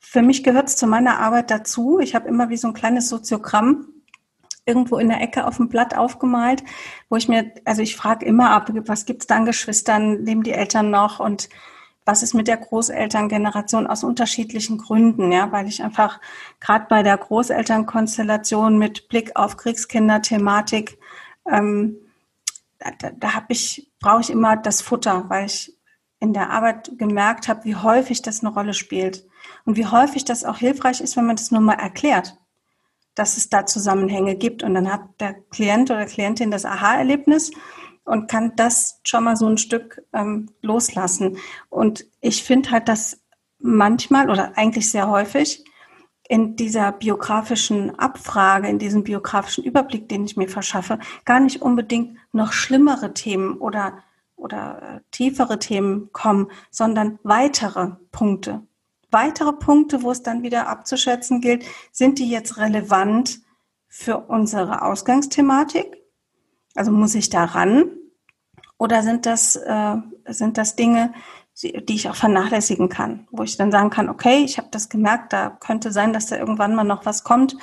für mich gehört es zu meiner Arbeit dazu. Ich habe immer wie so ein kleines Soziogramm irgendwo in der Ecke auf dem Blatt aufgemalt, wo ich mir, also ich frage immer ab, was gibt es da an Geschwistern, leben die Eltern noch und was ist mit der Großelterngeneration aus unterschiedlichen Gründen, ja, weil ich einfach gerade bei der Großelternkonstellation mit Blick auf Kriegskinderthematik, ähm, da, da habe ich, brauche ich immer das Futter, weil ich in der Arbeit gemerkt habe, wie häufig das eine Rolle spielt und wie häufig das auch hilfreich ist, wenn man das nur mal erklärt, dass es da Zusammenhänge gibt. Und dann hat der Klient oder Klientin das Aha-Erlebnis und kann das schon mal so ein Stück ähm, loslassen. Und ich finde halt, dass manchmal oder eigentlich sehr häufig in dieser biografischen Abfrage, in diesem biografischen Überblick, den ich mir verschaffe, gar nicht unbedingt noch schlimmere Themen oder, oder äh, tiefere Themen kommen, sondern weitere Punkte. Weitere Punkte, wo es dann wieder abzuschätzen gilt, sind die jetzt relevant für unsere Ausgangsthematik? Also muss ich da ran? Oder sind das, äh, sind das Dinge, die ich auch vernachlässigen kann, wo ich dann sagen kann, okay, ich habe das gemerkt, da könnte sein, dass da irgendwann mal noch was kommt,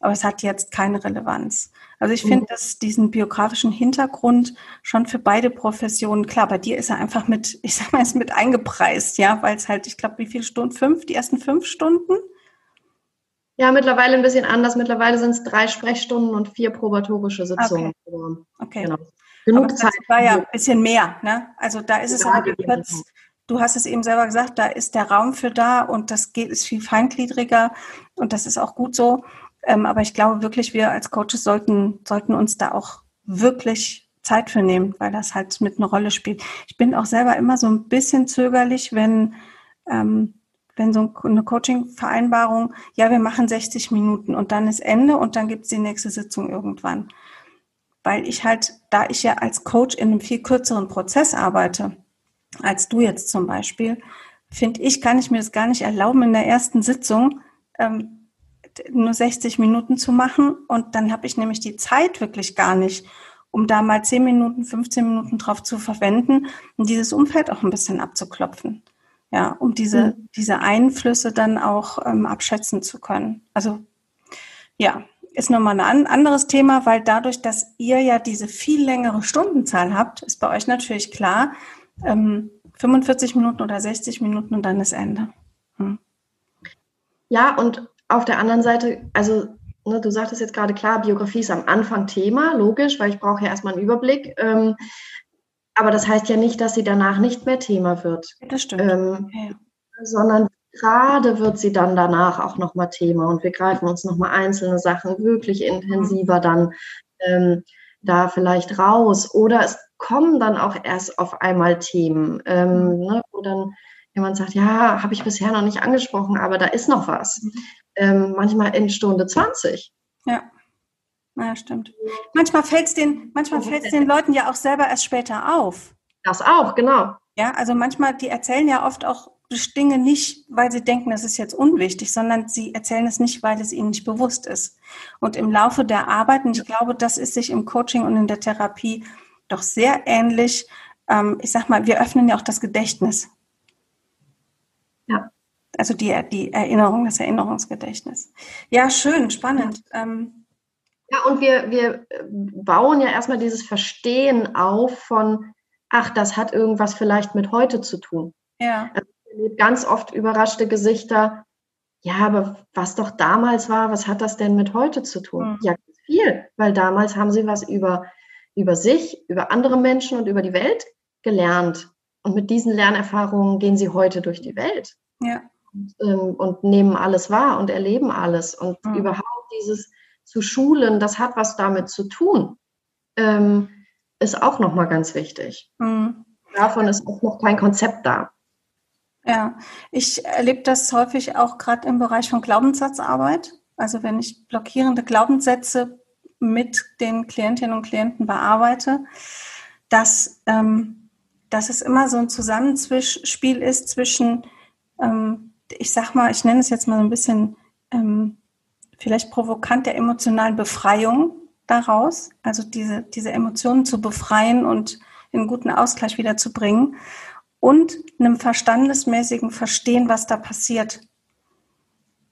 aber es hat jetzt keine Relevanz. Also ich finde, mhm. dass diesen biografischen Hintergrund schon für beide Professionen, klar, bei dir ist er einfach mit, ich sag mal, ist mit eingepreist, ja, weil es halt, ich glaube, wie viele Stunden? Fünf, die ersten fünf Stunden? Ja, mittlerweile ein bisschen anders. Mittlerweile sind es drei Sprechstunden und vier probatorische Sitzungen. Okay. okay. Genau. Genug aber Zeit. Das war ja ein bisschen mehr, ne? Also da ist es ja, aber kurz, du hast es eben selber gesagt, da ist der Raum für da und das geht, ist viel feingliedriger und das ist auch gut so. Ähm, aber ich glaube wirklich, wir als Coaches sollten, sollten uns da auch wirklich Zeit für nehmen, weil das halt mit einer Rolle spielt. Ich bin auch selber immer so ein bisschen zögerlich, wenn ähm, wenn so eine Coaching-Vereinbarung, ja, wir machen 60 Minuten und dann ist Ende und dann gibt es die nächste Sitzung irgendwann. Weil ich halt, da ich ja als Coach in einem viel kürzeren Prozess arbeite, als du jetzt zum Beispiel, finde ich, kann ich mir das gar nicht erlauben, in der ersten Sitzung ähm, nur 60 Minuten zu machen und dann habe ich nämlich die Zeit wirklich gar nicht, um da mal 10 Minuten, 15 Minuten drauf zu verwenden und dieses Umfeld auch ein bisschen abzuklopfen. Ja, um diese, mhm. diese Einflüsse dann auch ähm, abschätzen zu können. Also ja, ist nochmal ein anderes Thema, weil dadurch, dass ihr ja diese viel längere Stundenzahl habt, ist bei euch natürlich klar, ähm, 45 Minuten oder 60 Minuten und dann ist Ende. Hm. Ja, und auf der anderen Seite, also ne, du sagtest jetzt gerade klar, Biografie ist am Anfang Thema, logisch, weil ich brauche ja erstmal einen Überblick. Ähm, aber das heißt ja nicht, dass sie danach nicht mehr Thema wird. Das stimmt. Ähm, ja. Sondern gerade wird sie dann danach auch nochmal Thema und wir greifen uns nochmal einzelne Sachen wirklich intensiver dann ähm, da vielleicht raus. Oder es kommen dann auch erst auf einmal Themen, ähm, ne, wo dann jemand sagt, ja, habe ich bisher noch nicht angesprochen, aber da ist noch was. Mhm. Ähm, manchmal in Stunde 20. Ja. Ja, stimmt. Manchmal fällt es den, manchmal fällt's den Leuten ja auch selber erst später auf. Das auch, genau. Ja, also manchmal, die erzählen ja oft auch Dinge nicht, weil sie denken, das ist jetzt unwichtig, sondern sie erzählen es nicht, weil es ihnen nicht bewusst ist. Und im Laufe der Arbeit, und ich glaube, das ist sich im Coaching und in der Therapie doch sehr ähnlich. Ähm, ich sag mal, wir öffnen ja auch das Gedächtnis. Ja. Also die, die Erinnerung, das Erinnerungsgedächtnis. Ja, schön, spannend. Ähm, ja, und wir, wir bauen ja erstmal dieses Verstehen auf von, ach, das hat irgendwas vielleicht mit heute zu tun. Ja. Also ganz oft überraschte Gesichter. Ja, aber was doch damals war, was hat das denn mit heute zu tun? Mhm. Ja, viel, weil damals haben sie was über über sich, über andere Menschen und über die Welt gelernt. Und mit diesen Lernerfahrungen gehen sie heute durch die Welt. Ja. Und, ähm, und nehmen alles wahr und erleben alles. Und mhm. überhaupt dieses zu schulen, das hat was damit zu tun, ähm, ist auch nochmal ganz wichtig. Mhm. Davon ist auch noch kein Konzept da. Ja, ich erlebe das häufig auch gerade im Bereich von Glaubenssatzarbeit. Also wenn ich blockierende Glaubenssätze mit den Klientinnen und Klienten bearbeite, dass, ähm, dass es immer so ein Zusammenspiel ist zwischen, ähm, ich sag mal, ich nenne es jetzt mal so ein bisschen ähm, vielleicht provokant der emotionalen Befreiung daraus, also diese, diese Emotionen zu befreien und in guten Ausgleich wieder zu bringen und einem verstandesmäßigen Verstehen, was da passiert.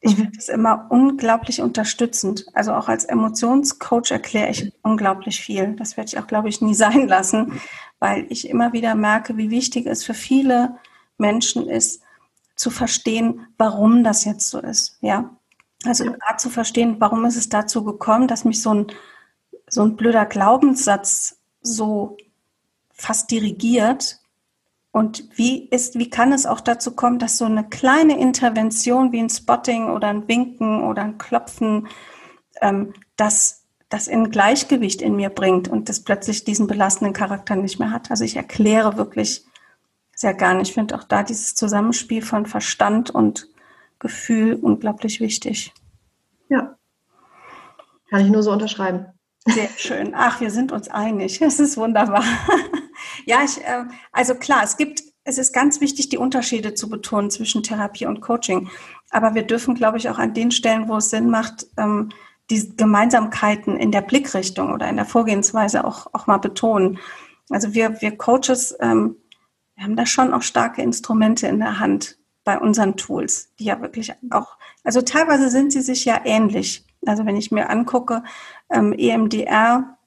Ich mhm. finde es immer unglaublich unterstützend. Also auch als Emotionscoach erkläre ich unglaublich viel. Das werde ich auch, glaube ich, nie sein lassen, weil ich immer wieder merke, wie wichtig es für viele Menschen ist, zu verstehen, warum das jetzt so ist. Ja. Also gerade zu verstehen, warum ist es dazu gekommen, dass mich so ein, so ein blöder Glaubenssatz so fast dirigiert und wie ist, wie kann es auch dazu kommen, dass so eine kleine Intervention wie ein Spotting oder ein Winken oder ein Klopfen ähm, das, das in Gleichgewicht in mir bringt und das plötzlich diesen belastenden Charakter nicht mehr hat? Also ich erkläre wirklich sehr gerne. Ich finde auch da dieses Zusammenspiel von Verstand und Gefühl unglaublich wichtig. Ja. Kann ich nur so unterschreiben. Sehr schön. Ach, wir sind uns einig. Es ist wunderbar. Ja, ich, äh, also klar, es gibt, es ist ganz wichtig, die Unterschiede zu betonen zwischen Therapie und Coaching. Aber wir dürfen, glaube ich, auch an den Stellen, wo es Sinn macht, ähm, die Gemeinsamkeiten in der Blickrichtung oder in der Vorgehensweise auch, auch mal betonen. Also wir, wir Coaches, ähm, wir haben da schon auch starke Instrumente in der Hand bei unseren Tools, die ja wirklich auch, also teilweise sind sie sich ja ähnlich. Also wenn ich mir angucke, ähm, EMDR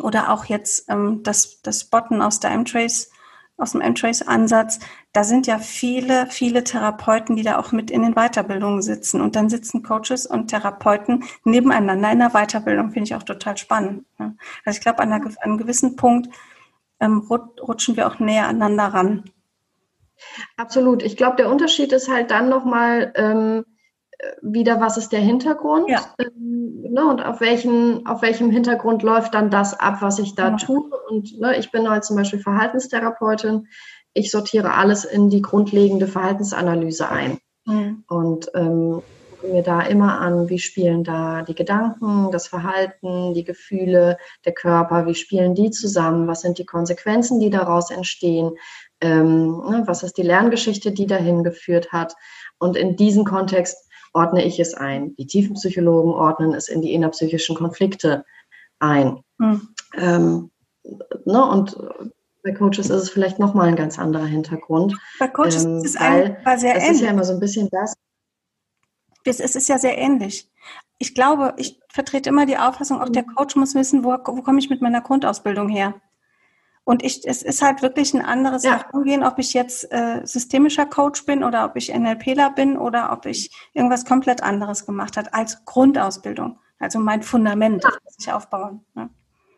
oder auch jetzt ähm, das, das Botten aus der M-Trace, aus dem M-Trace-Ansatz, da sind ja viele, viele Therapeuten, die da auch mit in den Weiterbildungen sitzen. Und dann sitzen Coaches und Therapeuten nebeneinander in der Weiterbildung, finde ich auch total spannend. Ne? Also ich glaube, an, an, einem gewissen Punkt ähm, rutschen wir auch näher aneinander ran. Absolut. Ich glaube, der Unterschied ist halt dann nochmal, ähm, wieder, was ist der Hintergrund ja. ähm, ne, und auf, welchen, auf welchem Hintergrund läuft dann das ab, was ich da ja. tue. Und ne, ich bin halt zum Beispiel Verhaltenstherapeutin. Ich sortiere alles in die grundlegende Verhaltensanalyse ein. Mhm. Und ähm, gucke mir da immer an, wie spielen da die Gedanken, das Verhalten, die Gefühle, der Körper, wie spielen die zusammen, was sind die Konsequenzen, die daraus entstehen, ähm, ne, was ist die Lerngeschichte, die dahin geführt hat. Und in diesem Kontext ordne ich es ein. Die Tiefenpsychologen ordnen es in die innerpsychischen Konflikte ein. Mhm. Ähm, ne, und bei Coaches ist es vielleicht nochmal ein ganz anderer Hintergrund. Bei Coaches ähm, ist es ein, sehr das ähnlich. ist ja immer so ein bisschen das. Es ist ja sehr ähnlich. Ich glaube, ich vertrete immer die Auffassung, auch der mhm. Coach muss wissen, wo, wo komme ich mit meiner Grundausbildung her. Und ich, es ist halt wirklich ein anderes ja. Herangehen, ob ich jetzt äh, systemischer Coach bin oder ob ich NLPler bin oder ob ich irgendwas komplett anderes gemacht habe als Grundausbildung. Also mein Fundament, ja. das ich aufbauen. Ja.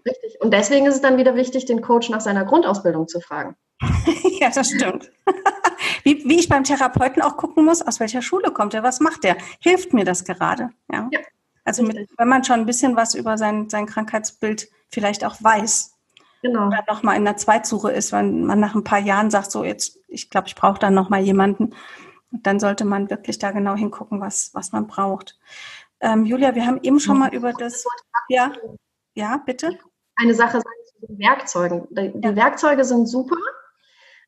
Richtig. Und deswegen ist es dann wieder wichtig, den Coach nach seiner Grundausbildung zu fragen. ja, das stimmt. wie, wie ich beim Therapeuten auch gucken muss, aus welcher Schule kommt er, was macht er? Hilft mir das gerade? Ja. ja also mit, wenn man schon ein bisschen was über sein, sein Krankheitsbild vielleicht auch weiß, genau. oder nochmal in der Zweitsuche ist, wenn man nach ein paar Jahren sagt, so jetzt, ich glaube, ich brauche dann nochmal jemanden, dann sollte man wirklich da genau hingucken, was, was man braucht. Ähm, Julia, wir haben eben schon mal über das. Ja, ja, bitte. Eine Sache zu den Werkzeugen. Die ja. Werkzeuge sind super.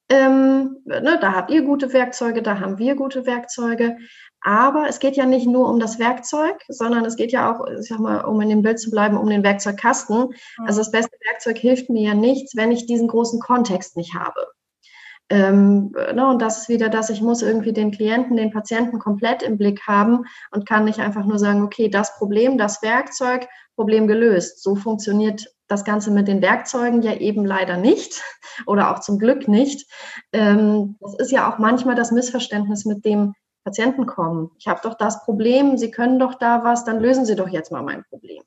Ähm, ne, da habt ihr gute Werkzeuge, da haben wir gute Werkzeuge. Aber es geht ja nicht nur um das Werkzeug, sondern es geht ja auch, ich sag mal, um in dem Bild zu bleiben, um den Werkzeugkasten. Also das beste Werkzeug hilft mir ja nichts, wenn ich diesen großen Kontext nicht habe. Ähm, ne, und das ist wieder das, ich muss irgendwie den Klienten, den Patienten komplett im Blick haben und kann nicht einfach nur sagen, okay, das Problem, das Werkzeug, Problem gelöst. So funktioniert das Ganze mit den Werkzeugen ja eben leider nicht oder auch zum Glück nicht. Ähm, das ist ja auch manchmal das Missverständnis mit dem Patienten kommen. Ich habe doch das Problem, Sie können doch da was, dann lösen Sie doch jetzt mal mein Problem.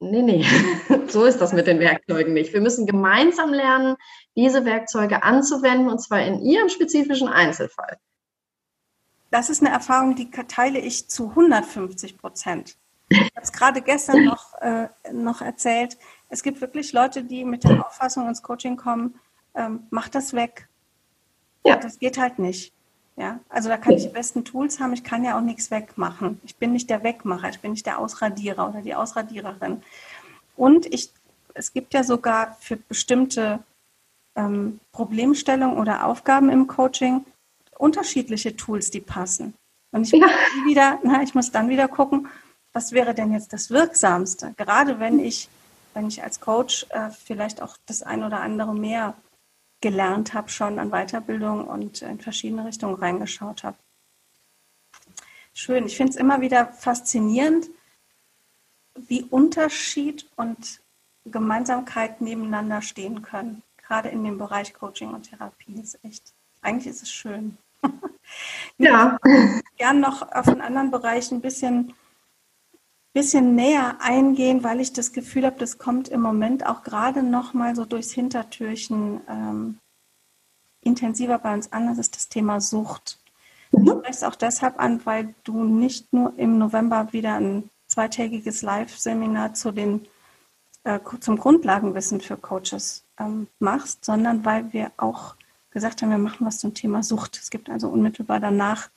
Nee, nee, so ist das mit den Werkzeugen nicht. Wir müssen gemeinsam lernen, diese Werkzeuge anzuwenden und zwar in Ihrem spezifischen Einzelfall. Das ist eine Erfahrung, die teile ich zu 150 Prozent. Ich habe es gerade gestern noch, äh, noch erzählt. Es gibt wirklich Leute, die mit der Auffassung ins Coaching kommen, ähm, mach das weg. Ja. Das geht halt nicht. Ja, also da kann ich die besten Tools haben, ich kann ja auch nichts wegmachen. Ich bin nicht der Wegmacher, ich bin nicht der Ausradierer oder die Ausradiererin. Und ich, es gibt ja sogar für bestimmte ähm, Problemstellungen oder Aufgaben im Coaching unterschiedliche Tools, die passen. Und ich, ja. muss wieder, na, ich muss dann wieder gucken, was wäre denn jetzt das Wirksamste? Gerade wenn ich, wenn ich als Coach äh, vielleicht auch das ein oder andere mehr gelernt habe, schon an Weiterbildung und in verschiedene Richtungen reingeschaut habe. Schön. Ich finde es immer wieder faszinierend, wie Unterschied und Gemeinsamkeit nebeneinander stehen können. Gerade in dem Bereich Coaching und Therapie ist echt, eigentlich ist es schön. ja. Gern noch auf einen anderen Bereich ein bisschen, bisschen näher eingehen, weil ich das Gefühl habe, das kommt im Moment auch gerade noch mal so durchs Hintertürchen ähm, intensiver bei uns an. Das ist das Thema Sucht. Mhm. Ich spreche es auch deshalb an, weil du nicht nur im November wieder ein zweitägiges Live-Seminar zu den äh, zum Grundlagenwissen für Coaches ähm, machst, sondern weil wir auch gesagt haben, wir machen was zum Thema Sucht. Es gibt also unmittelbar danach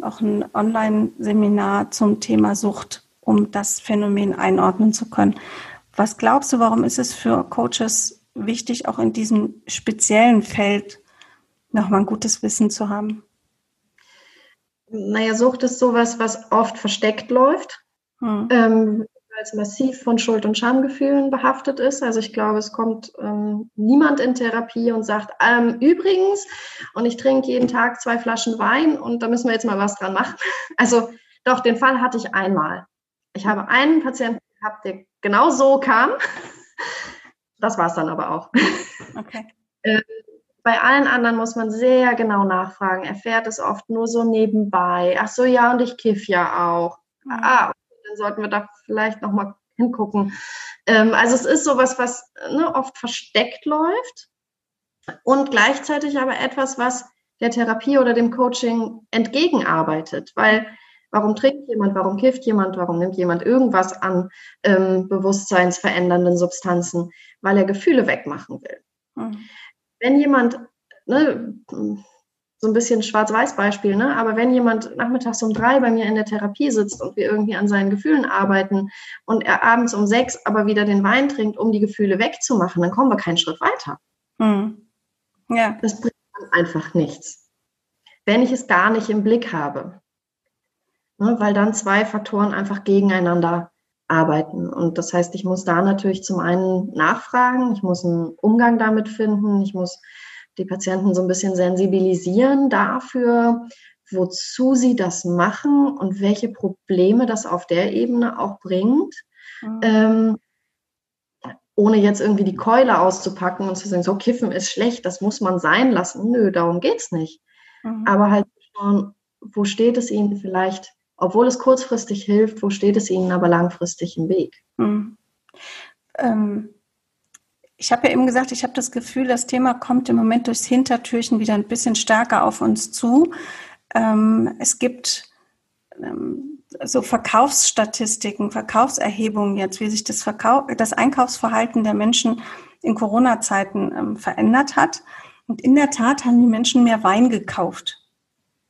auch ein Online-Seminar zum Thema Sucht um das Phänomen einordnen zu können. Was glaubst du, warum ist es für Coaches wichtig, auch in diesem speziellen Feld nochmal ein gutes Wissen zu haben? Naja, Sucht ist sowas, was oft versteckt läuft, hm. ähm, weil es massiv von Schuld- und Schamgefühlen behaftet ist. Also ich glaube, es kommt ähm, niemand in Therapie und sagt, ähm, übrigens, und ich trinke jeden Tag zwei Flaschen Wein und da müssen wir jetzt mal was dran machen. Also doch, den Fall hatte ich einmal. Ich habe einen Patienten gehabt, der genau so kam. Das war es dann aber auch. Okay. Ähm, bei allen anderen muss man sehr genau nachfragen. Er fährt es oft nur so nebenbei. Ach so, ja, und ich kiff ja auch. Mhm. Ah, dann sollten wir da vielleicht noch mal hingucken. Ähm, also es ist sowas, was ne, oft versteckt läuft und gleichzeitig aber etwas, was der Therapie oder dem Coaching entgegenarbeitet, weil Warum trinkt jemand, warum kifft jemand, warum nimmt jemand irgendwas an ähm, bewusstseinsverändernden Substanzen? Weil er Gefühle wegmachen will. Mhm. Wenn jemand, ne, so ein bisschen Schwarz-Weiß-Beispiel, ne? aber wenn jemand nachmittags um drei bei mir in der Therapie sitzt und wir irgendwie an seinen Gefühlen arbeiten und er abends um sechs aber wieder den Wein trinkt, um die Gefühle wegzumachen, dann kommen wir keinen Schritt weiter. Mhm. Ja. Das bringt einfach nichts. Wenn ich es gar nicht im Blick habe. Ne, weil dann zwei Faktoren einfach gegeneinander arbeiten. Und das heißt, ich muss da natürlich zum einen nachfragen, ich muss einen Umgang damit finden, ich muss die Patienten so ein bisschen sensibilisieren dafür, wozu sie das machen und welche Probleme das auf der Ebene auch bringt. Mhm. Ähm, ohne jetzt irgendwie die Keule auszupacken und zu sagen, so Kiffen ist schlecht, das muss man sein lassen. Nö, darum geht's nicht. Mhm. Aber halt schauen, wo steht es Ihnen vielleicht obwohl es kurzfristig hilft, wo steht es Ihnen aber langfristig im Weg? Hm. Ähm, ich habe ja eben gesagt, ich habe das Gefühl, das Thema kommt im Moment durchs Hintertürchen wieder ein bisschen stärker auf uns zu. Ähm, es gibt ähm, so Verkaufsstatistiken, Verkaufserhebungen jetzt, wie sich das, Verkauf, das Einkaufsverhalten der Menschen in Corona-Zeiten ähm, verändert hat. Und in der Tat haben die Menschen mehr Wein gekauft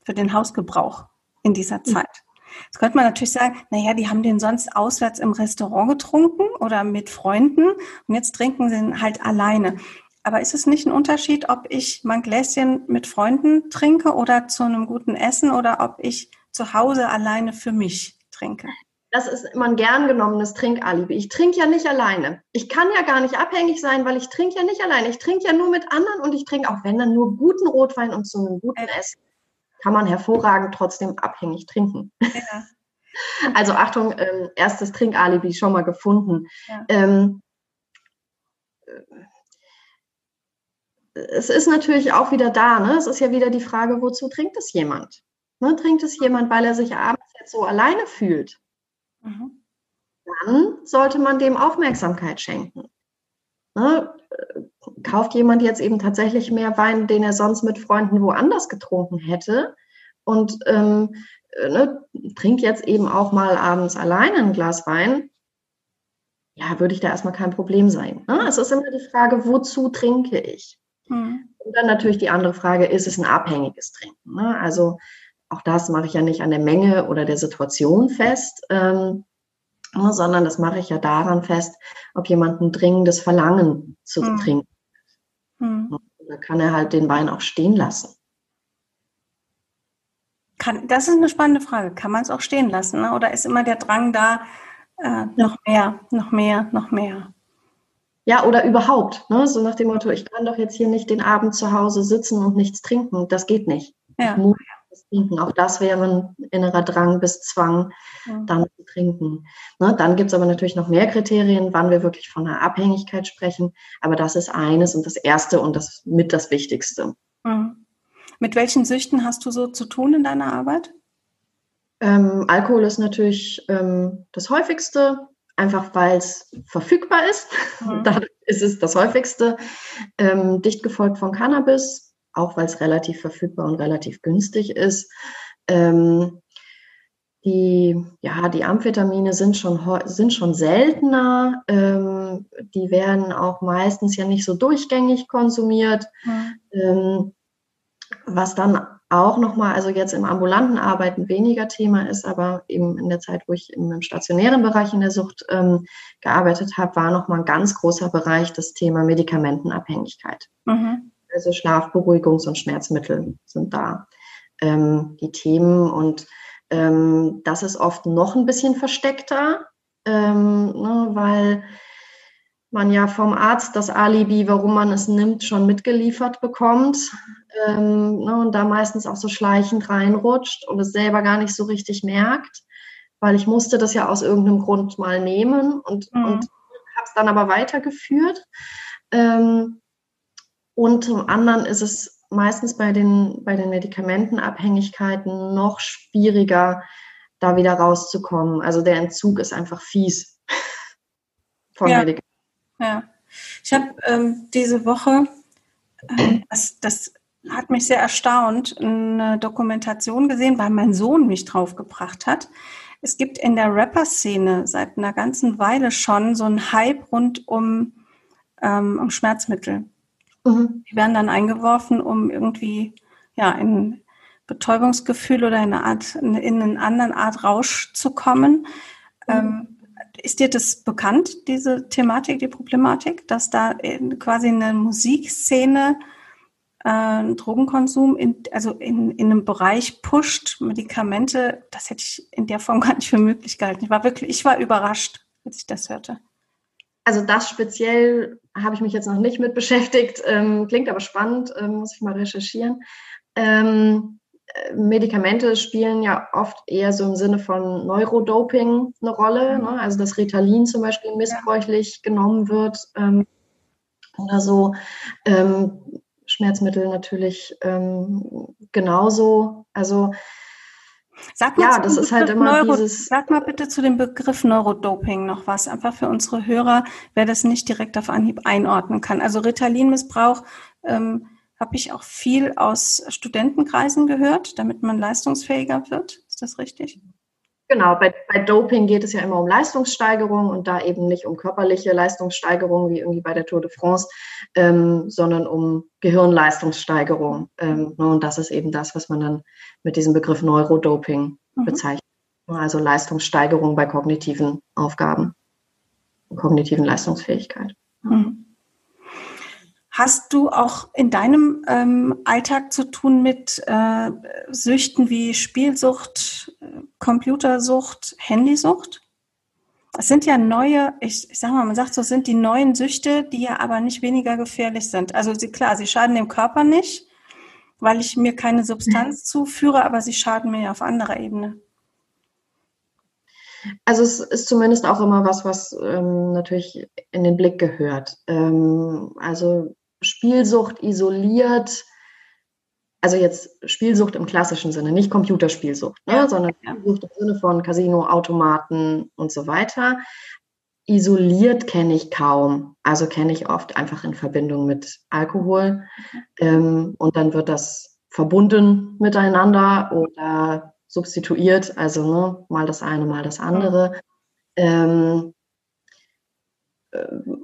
für den Hausgebrauch in dieser Zeit. Jetzt könnte man natürlich sagen, naja, die haben den sonst auswärts im Restaurant getrunken oder mit Freunden und jetzt trinken sie ihn halt alleine. Aber ist es nicht ein Unterschied, ob ich mein Gläschen mit Freunden trinke oder zu einem guten Essen oder ob ich zu Hause alleine für mich trinke? Das ist immer ein gern genommenes Trinkalibi. Ich trinke ja nicht alleine. Ich kann ja gar nicht abhängig sein, weil ich trinke ja nicht alleine. Ich trinke ja nur mit anderen und ich trinke auch, wenn dann nur guten Rotwein und zu einem guten Essen kann man hervorragend trotzdem abhängig trinken. Ja. Also Achtung, ähm, erstes Trinkalibi schon mal gefunden. Ja. Ähm, es ist natürlich auch wieder da, ne? Es ist ja wieder die Frage, wozu trinkt es jemand? Ne? Trinkt es jemand, weil er sich abends jetzt so alleine fühlt? Mhm. Dann sollte man dem Aufmerksamkeit schenken. Ne? Kauft jemand jetzt eben tatsächlich mehr Wein, den er sonst mit Freunden woanders getrunken hätte und ähm, äh, ne, trinkt jetzt eben auch mal abends alleine ein Glas Wein, ja, würde ich da erstmal kein Problem sein. Ne? Es ist immer die Frage, wozu trinke ich? Mhm. Und dann natürlich die andere Frage, ist es ein abhängiges Trinken? Ne? Also auch das mache ich ja nicht an der Menge oder der Situation fest, ähm, sondern das mache ich ja daran fest, ob jemand ein dringendes Verlangen zu mhm. trinken. Mhm. Da kann er halt den Wein auch stehen lassen. Kann, das ist eine spannende Frage. Kann man es auch stehen lassen? Ne? Oder ist immer der Drang da, äh, noch mehr, noch mehr, noch mehr? Ja, oder überhaupt. Ne? So nach dem Motto, ich kann doch jetzt hier nicht den Abend zu Hause sitzen und nichts trinken. Das geht nicht. Ja. Ich muss trinken. Auch das wäre ein innerer Drang bis Zwang, ja. dann zu trinken. Ne, dann gibt es aber natürlich noch mehr Kriterien, wann wir wirklich von einer Abhängigkeit sprechen. Aber das ist eines und das erste und das mit das Wichtigste. Mhm. Mit welchen Süchten hast du so zu tun in deiner Arbeit? Ähm, Alkohol ist natürlich ähm, das häufigste, einfach weil es verfügbar ist. Mhm. da ist es das häufigste. Ähm, dicht gefolgt von Cannabis, auch weil es relativ verfügbar und relativ günstig ist. Ähm, die, ja, die Amphetamine sind schon, sind schon seltener. Ähm, die werden auch meistens ja nicht so durchgängig konsumiert. Mhm. Ähm, was dann auch nochmal, also jetzt im ambulanten Arbeiten weniger Thema ist, aber eben in der Zeit, wo ich im, stationären Bereich in der Sucht ähm, gearbeitet habe, war nochmal ein ganz großer Bereich das Thema Medikamentenabhängigkeit. Mhm. Also Schlafberuhigungs- und Schmerzmittel sind da ähm, die Themen. Und ähm, das ist oft noch ein bisschen versteckter, ähm, ne, weil man ja vom Arzt das Alibi, warum man es nimmt, schon mitgeliefert bekommt ähm, ne, und da meistens auch so schleichend reinrutscht und es selber gar nicht so richtig merkt, weil ich musste das ja aus irgendeinem Grund mal nehmen und, mhm. und habe es dann aber weitergeführt. Ähm, und zum anderen ist es meistens bei den, bei den Medikamentenabhängigkeiten noch schwieriger, da wieder rauszukommen. Also der Entzug ist einfach fies von ja. Medikamenten. Ja, ich habe ähm, diese Woche, ähm, das, das hat mich sehr erstaunt, eine Dokumentation gesehen, weil mein Sohn mich draufgebracht hat. Es gibt in der Rapper-Szene seit einer ganzen Weile schon so einen Hype rund um, ähm, um Schmerzmittel. Mhm. Die werden dann eingeworfen, um irgendwie ja, in Betäubungsgefühl oder in eine Art, in eine andere Art Rausch zu kommen. Mhm. Ähm, ist dir das bekannt, diese Thematik, die Problematik, dass da quasi eine Musikszene äh, Drogenkonsum in, also in, in einem Bereich pusht, Medikamente, das hätte ich in der Form gar nicht für möglich gehalten. Ich war wirklich, ich war überrascht, als ich das hörte. Also das speziell habe ich mich jetzt noch nicht mit beschäftigt, ähm, klingt aber spannend, ähm, muss ich mal recherchieren. Ähm, Medikamente spielen ja oft eher so im Sinne von Neurodoping eine Rolle. Mhm. Ne? Also dass Ritalin zum Beispiel missbräuchlich genommen wird ähm, oder so. Ähm, Schmerzmittel natürlich ähm, genauso. Also Sag mal ja, das ist halt immer Neuro dieses. Sag mal bitte zu dem Begriff Neurodoping noch was, einfach für unsere Hörer, wer das nicht direkt auf Anhieb einordnen kann. Also Ritalinmissbrauch ähm, habe ich auch viel aus Studentenkreisen gehört, damit man leistungsfähiger wird. Ist das richtig? Genau, bei, bei Doping geht es ja immer um Leistungssteigerung und da eben nicht um körperliche Leistungssteigerung wie irgendwie bei der Tour de France, ähm, sondern um Gehirnleistungssteigerung. Ähm, ne, und das ist eben das, was man dann mit diesem Begriff Neurodoping mhm. bezeichnet. Also Leistungssteigerung bei kognitiven Aufgaben, kognitiven Leistungsfähigkeit. Mhm. Hast du auch in deinem ähm, Alltag zu tun mit äh, Süchten wie Spielsucht, Computersucht, Handysucht? Das sind ja neue, ich, ich sag mal, man sagt so, sind die neuen Süchte, die ja aber nicht weniger gefährlich sind. Also sie, klar, sie schaden dem Körper nicht, weil ich mir keine Substanz mhm. zuführe, aber sie schaden mir ja auf anderer Ebene. Also es ist zumindest auch immer was, was ähm, natürlich in den Blick gehört. Ähm, also Spielsucht isoliert, also jetzt Spielsucht im klassischen Sinne, nicht Computerspielsucht, ne, ja. sondern Spielsucht im Sinne von Casino, Automaten und so weiter. Isoliert kenne ich kaum. Also kenne ich oft einfach in Verbindung mit Alkohol. Ähm, und dann wird das verbunden miteinander oder substituiert, also ne, mal das eine, mal das andere. Ähm, äh,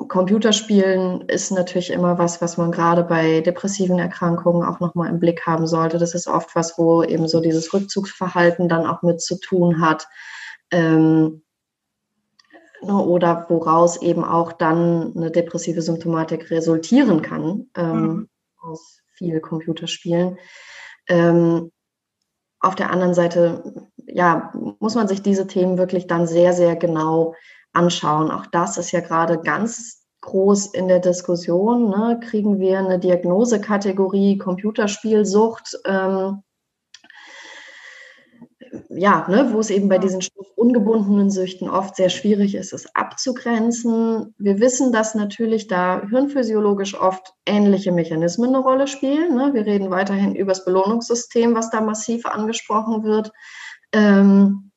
Computerspielen ist natürlich immer was, was man gerade bei depressiven Erkrankungen auch nochmal im Blick haben sollte. Das ist oft was, wo eben so dieses Rückzugsverhalten dann auch mit zu tun hat. Ähm, ne, oder woraus eben auch dann eine depressive Symptomatik resultieren kann ähm, mhm. aus viel Computerspielen. Ähm, auf der anderen Seite, ja, muss man sich diese Themen wirklich dann sehr, sehr genau anschauen. Auch das ist ja gerade ganz groß in der Diskussion. Ne? Kriegen wir eine Diagnosekategorie Computerspielsucht? Ähm, ja, ne, wo es eben bei diesen ungebundenen Süchten oft sehr schwierig ist, es abzugrenzen. Wir wissen, dass natürlich da hirnphysiologisch oft ähnliche Mechanismen eine Rolle spielen. Ne? Wir reden weiterhin über das Belohnungssystem, was da massiv angesprochen wird. Ähm,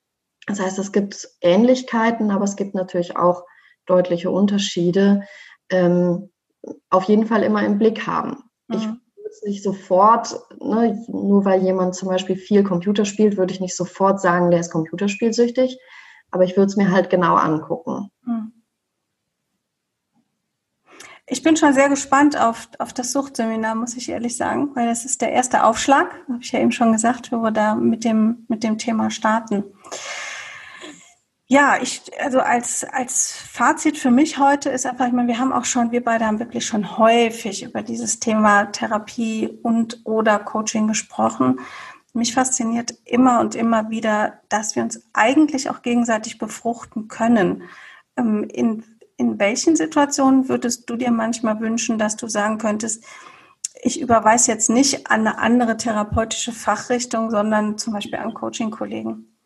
das heißt, es gibt Ähnlichkeiten, aber es gibt natürlich auch deutliche Unterschiede. Ähm, auf jeden Fall immer im Blick haben. Mhm. Ich würde es nicht sofort, ne, nur weil jemand zum Beispiel viel Computer spielt, würde ich nicht sofort sagen, der ist computerspielsüchtig, aber ich würde es mir halt genau angucken. Mhm. Ich bin schon sehr gespannt auf, auf das Suchtseminar, muss ich ehrlich sagen, weil das ist der erste Aufschlag, habe ich ja eben schon gesagt, wo wir da mit dem, mit dem Thema starten. Ja, ich, also als, als Fazit für mich heute ist einfach, ich meine, wir haben auch schon, wir beide haben wirklich schon häufig über dieses Thema Therapie und oder Coaching gesprochen. Mich fasziniert immer und immer wieder, dass wir uns eigentlich auch gegenseitig befruchten können. Ähm, in, in welchen Situationen würdest du dir manchmal wünschen, dass du sagen könntest, ich überweise jetzt nicht an eine andere therapeutische Fachrichtung, sondern zum Beispiel an Coaching-Kollegen?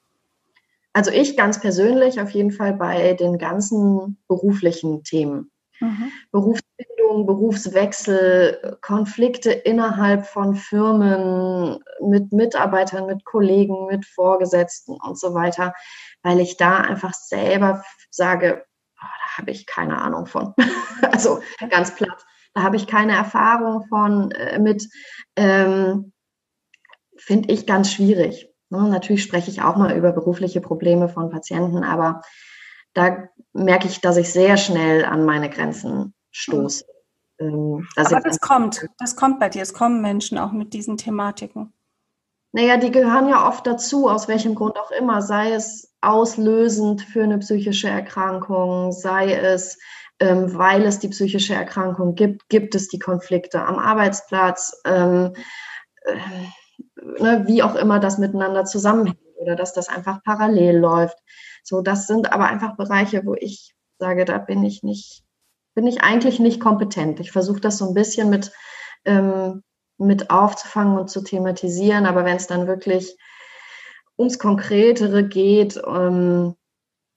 Also ich ganz persönlich auf jeden Fall bei den ganzen beruflichen Themen. Mhm. Berufsbildung, Berufswechsel, Konflikte innerhalb von Firmen, mit Mitarbeitern, mit Kollegen, mit Vorgesetzten und so weiter, weil ich da einfach selber sage, oh, da habe ich keine Ahnung von. also ganz platt. Da habe ich keine Erfahrung von äh, mit. Ähm, Finde ich ganz schwierig. Ne, natürlich spreche ich auch mal über berufliche Probleme von Patienten, aber da merke ich, dass ich sehr schnell an meine Grenzen stoße. Ähm, aber das kommt, das kommt bei dir. Es kommen Menschen auch mit diesen Thematiken. Naja, die gehören ja oft dazu, aus welchem Grund auch immer, sei es auslösend für eine psychische Erkrankung, sei es ähm, weil es die psychische Erkrankung gibt, gibt es die Konflikte am Arbeitsplatz, ähm, äh, ne, wie auch immer das miteinander zusammenhängt oder dass das einfach parallel läuft. So, das sind aber einfach Bereiche, wo ich sage, da bin ich nicht, bin ich eigentlich nicht kompetent. Ich versuche das so ein bisschen mit, ähm, mit aufzufangen und zu thematisieren, aber wenn es dann wirklich ums Konkretere geht, ähm,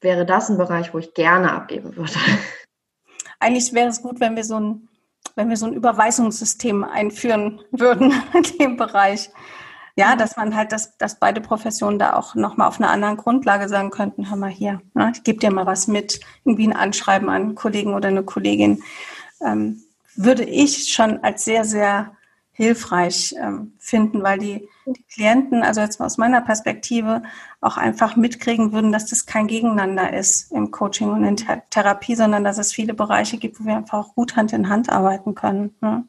wäre das ein Bereich, wo ich gerne abgeben würde. Eigentlich wäre es gut, wenn wir so ein, wenn wir so ein Überweisungssystem einführen würden in dem Bereich. Ja, dass man halt, dass, dass beide Professionen da auch nochmal auf einer anderen Grundlage sagen könnten, hör mal hier, ne, ich gebe dir mal was mit, irgendwie ein Anschreiben an einen Kollegen oder eine Kollegin, ähm, würde ich schon als sehr, sehr hilfreich ähm, finden, weil die, die Klienten, also jetzt aus meiner Perspektive, auch einfach mitkriegen würden, dass das kein Gegeneinander ist im Coaching und in Th Therapie, sondern dass es viele Bereiche gibt, wo wir einfach auch gut Hand in Hand arbeiten können. Ne?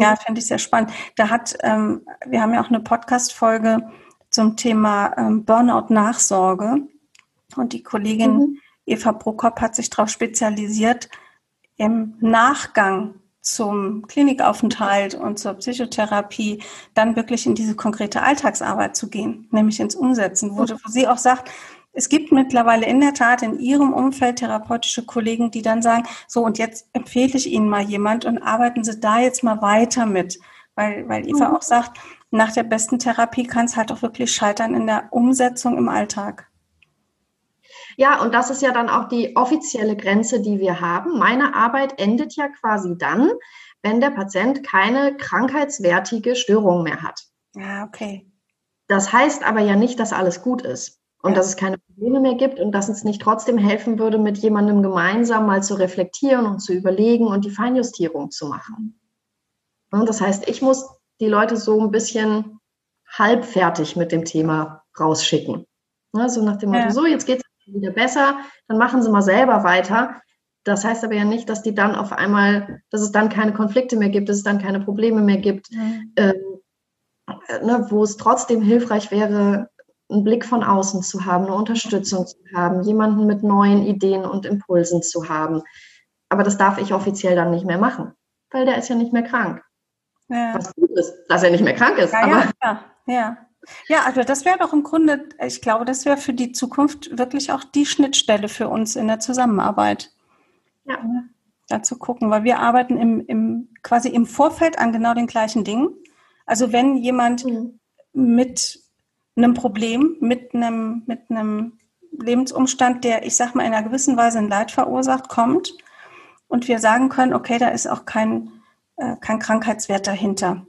Ja, finde ich sehr spannend. Da hat, ähm, wir haben ja auch eine Podcast-Folge zum Thema ähm, Burnout-Nachsorge und die Kollegin mhm. Eva Prokop hat sich darauf spezialisiert, im Nachgang zum Klinikaufenthalt und zur Psychotherapie dann wirklich in diese konkrete Alltagsarbeit zu gehen, nämlich ins Umsetzen, wo, wo sie auch sagt, es gibt mittlerweile in der Tat in Ihrem Umfeld therapeutische Kollegen, die dann sagen, so und jetzt empfehle ich Ihnen mal jemand und arbeiten Sie da jetzt mal weiter mit. Weil, weil Eva mhm. auch sagt, nach der besten Therapie kann es halt auch wirklich scheitern in der Umsetzung im Alltag. Ja, und das ist ja dann auch die offizielle Grenze, die wir haben. Meine Arbeit endet ja quasi dann, wenn der Patient keine krankheitswertige Störung mehr hat. Ja, okay. Das heißt aber ja nicht, dass alles gut ist und ja. dass es keine Probleme mehr gibt und dass es nicht trotzdem helfen würde, mit jemandem gemeinsam mal zu reflektieren und zu überlegen und die Feinjustierung zu machen. Und das heißt, ich muss die Leute so ein bisschen halbfertig mit dem Thema rausschicken. Also nach dem Motto, ja. so, jetzt geht es wieder besser, dann machen sie mal selber weiter. Das heißt aber ja nicht, dass die dann auf einmal, dass es dann keine Konflikte mehr gibt, dass es dann keine Probleme mehr gibt, mhm. ähm, ne, wo es trotzdem hilfreich wäre, einen Blick von außen zu haben, eine Unterstützung zu haben, jemanden mit neuen Ideen und Impulsen zu haben. Aber das darf ich offiziell dann nicht mehr machen, weil der ist ja nicht mehr krank. Ja. Was gut ist, dass er nicht mehr krank ist. Ja, aber ja, ja. ja, also das wäre doch im Grunde, ich glaube, das wäre für die Zukunft wirklich auch die Schnittstelle für uns in der Zusammenarbeit. Ja. Da zu gucken, weil wir arbeiten im, im, quasi im Vorfeld an genau den gleichen Dingen. Also wenn jemand mhm. mit einem Problem, mit einem, mit einem Lebensumstand, der, ich sag mal, in einer gewissen Weise ein Leid verursacht, kommt und wir sagen können, okay, da ist auch kein, äh, kein Krankheitswert dahinter,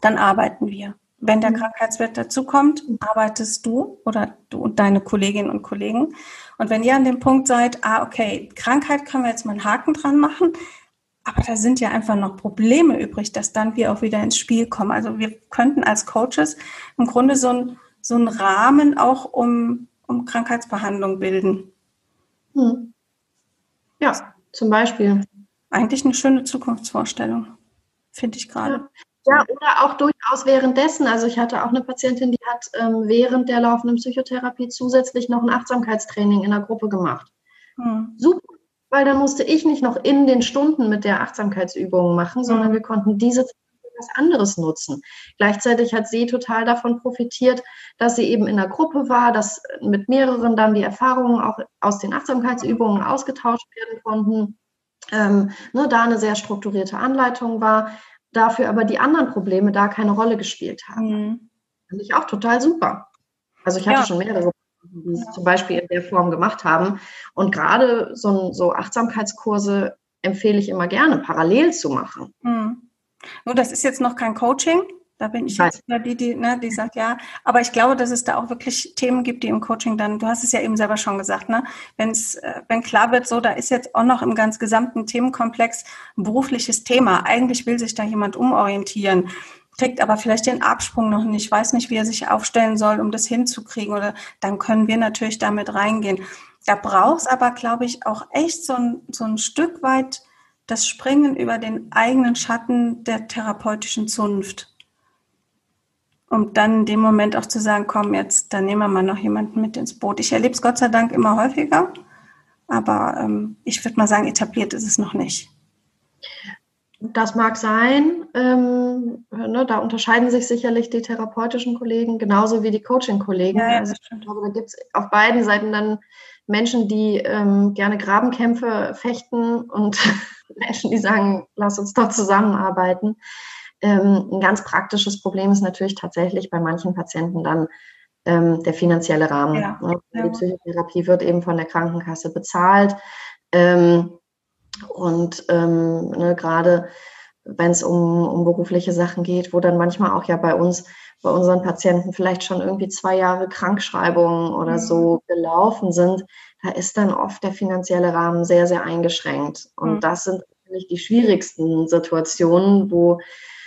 dann arbeiten wir. Wenn der mhm. Krankheitswert dazu kommt, arbeitest du oder du und deine Kolleginnen und Kollegen. Und wenn ihr an dem Punkt seid, ah, okay, Krankheit können wir jetzt mal einen Haken dran machen, aber da sind ja einfach noch Probleme übrig, dass dann wir auch wieder ins Spiel kommen. Also wir könnten als Coaches im Grunde so ein so einen Rahmen auch um, um Krankheitsbehandlung bilden. Hm. Ja, zum Beispiel. Eigentlich eine schöne Zukunftsvorstellung, finde ich gerade. Ja. ja. oder auch durchaus währenddessen. Also ich hatte auch eine Patientin, die hat ähm, während der laufenden Psychotherapie zusätzlich noch ein Achtsamkeitstraining in der Gruppe gemacht. Hm. Super, weil dann musste ich nicht noch in den Stunden mit der Achtsamkeitsübung machen, sondern hm. wir konnten diese was anderes nutzen. Gleichzeitig hat sie total davon profitiert, dass sie eben in der Gruppe war, dass mit mehreren dann die Erfahrungen auch aus den Achtsamkeitsübungen ausgetauscht werden konnten. Ähm, ne, da eine sehr strukturierte Anleitung war, dafür aber die anderen Probleme da keine Rolle gespielt haben. Mhm. Fand ich auch total super. Also ich hatte ja. schon mehrere, die es zum Beispiel in der Form gemacht haben. Und gerade so, so Achtsamkeitskurse empfehle ich immer gerne, parallel zu machen. Mhm. Nur das ist jetzt noch kein Coaching. Da bin ich jetzt die, die, ne, die sagt ja. Aber ich glaube, dass es da auch wirklich Themen gibt, die im Coaching dann, du hast es ja eben selber schon gesagt, ne, wenn's, äh, wenn klar wird, so, da ist jetzt auch noch im ganz gesamten Themenkomplex ein berufliches Thema. Eigentlich will sich da jemand umorientieren, kriegt aber vielleicht den Absprung noch nicht, weiß nicht, wie er sich aufstellen soll, um das hinzukriegen. Oder dann können wir natürlich damit reingehen. Da braucht es aber, glaube ich, auch echt so ein, so ein Stück weit das Springen über den eigenen Schatten der therapeutischen Zunft. Um dann in dem Moment auch zu sagen, komm, jetzt, dann nehmen wir mal noch jemanden mit ins Boot. Ich erlebe es Gott sei Dank immer häufiger. Aber ähm, ich würde mal sagen, etabliert ist es noch nicht. Das mag sein. Ähm, ne, da unterscheiden sich sicherlich die therapeutischen Kollegen genauso wie die Coaching-Kollegen. Ja, ja, also ich glaube, da gibt es auf beiden Seiten dann Menschen, die ähm, gerne Grabenkämpfe fechten und Menschen, die sagen, lass uns doch zusammenarbeiten. Ähm, ein ganz praktisches Problem ist natürlich tatsächlich bei manchen Patienten dann ähm, der finanzielle Rahmen. Ja, ne? Die Psychotherapie wird eben von der Krankenkasse bezahlt. Ähm, und ähm, ne, gerade wenn es um, um berufliche Sachen geht, wo dann manchmal auch ja bei uns, bei unseren Patienten vielleicht schon irgendwie zwei Jahre Krankschreibungen oder mhm. so gelaufen sind, da ist dann oft der finanzielle Rahmen sehr, sehr eingeschränkt. Und mhm. das sind natürlich die schwierigsten Situationen, wo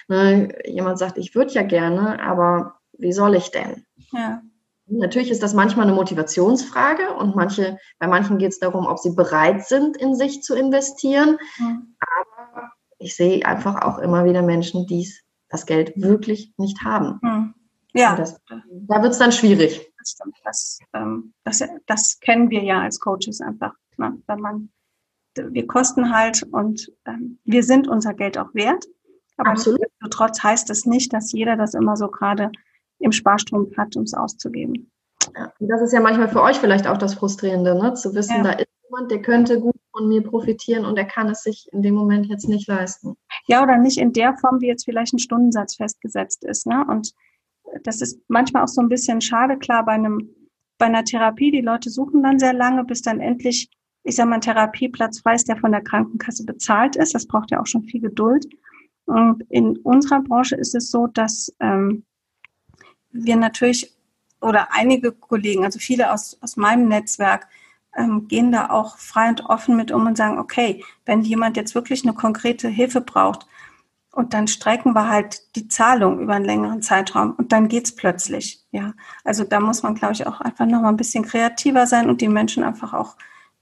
ne, jemand sagt, ich würde ja gerne, aber wie soll ich denn? Ja. Natürlich ist das manchmal eine Motivationsfrage und manche, bei manchen geht es darum, ob sie bereit sind, in sich zu investieren. Mhm. Ich sehe einfach auch immer wieder Menschen, die das Geld wirklich nicht haben. Mhm. Ja. Das, da wird es dann schwierig. Das, das, ähm, das, das, kennen wir ja als Coaches einfach. Ne? Wenn man, wir kosten halt und ähm, wir sind unser Geld auch wert. Aber trotz heißt es nicht, dass jeder das immer so gerade im Sparstrumpf hat, um es auszugeben. Ja, das ist ja manchmal für euch vielleicht auch das Frustrierende, ne? zu wissen, ja. da ist jemand, der könnte gut von mir profitieren und er kann es sich in dem Moment jetzt nicht leisten. Ja, oder nicht in der Form, wie jetzt vielleicht ein Stundensatz festgesetzt ist. Ne? Und das ist manchmal auch so ein bisschen schade, klar, bei einem, bei einer Therapie, die Leute suchen dann sehr lange, bis dann endlich, ich sage mal, ein Therapieplatz frei ist, der von der Krankenkasse bezahlt ist. Das braucht ja auch schon viel Geduld. Und in unserer Branche ist es so, dass ähm, wir natürlich oder einige Kollegen, also viele aus, aus meinem Netzwerk, ähm, gehen da auch frei und offen mit um und sagen, okay, wenn jemand jetzt wirklich eine konkrete Hilfe braucht, und dann strecken wir halt die Zahlung über einen längeren Zeitraum und dann geht's plötzlich. Ja, also da muss man, glaube ich, auch einfach noch mal ein bisschen kreativer sein und die Menschen einfach auch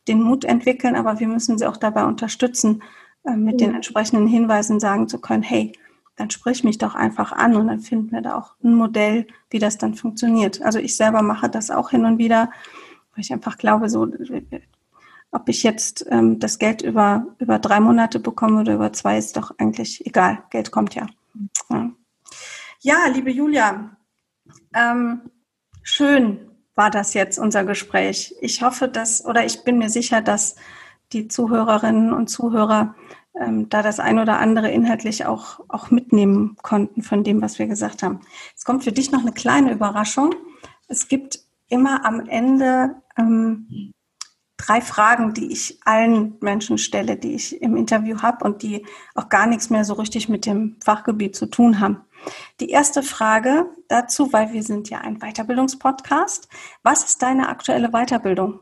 den Mut entwickeln, aber wir müssen sie auch dabei unterstützen, äh, mit den entsprechenden Hinweisen sagen zu können, hey, dann sprich mich doch einfach an und dann finden wir da auch ein Modell, wie das dann funktioniert. Also ich selber mache das auch hin und wieder, weil ich einfach glaube, so, ob ich jetzt ähm, das Geld über, über drei Monate bekomme oder über zwei, ist doch eigentlich egal. Geld kommt ja. Ja, ja liebe Julia, ähm, schön war das jetzt unser Gespräch. Ich hoffe, dass, oder ich bin mir sicher, dass die Zuhörerinnen und Zuhörer ähm, da das ein oder andere inhaltlich auch, auch mitnehmen konnten von dem, was wir gesagt haben. Es kommt für dich noch eine kleine Überraschung. Es gibt immer am Ende ähm, drei Fragen, die ich allen Menschen stelle, die ich im Interview habe und die auch gar nichts mehr so richtig mit dem Fachgebiet zu tun haben. Die erste Frage dazu, weil wir sind ja ein Weiterbildungspodcast. Was ist deine aktuelle Weiterbildung?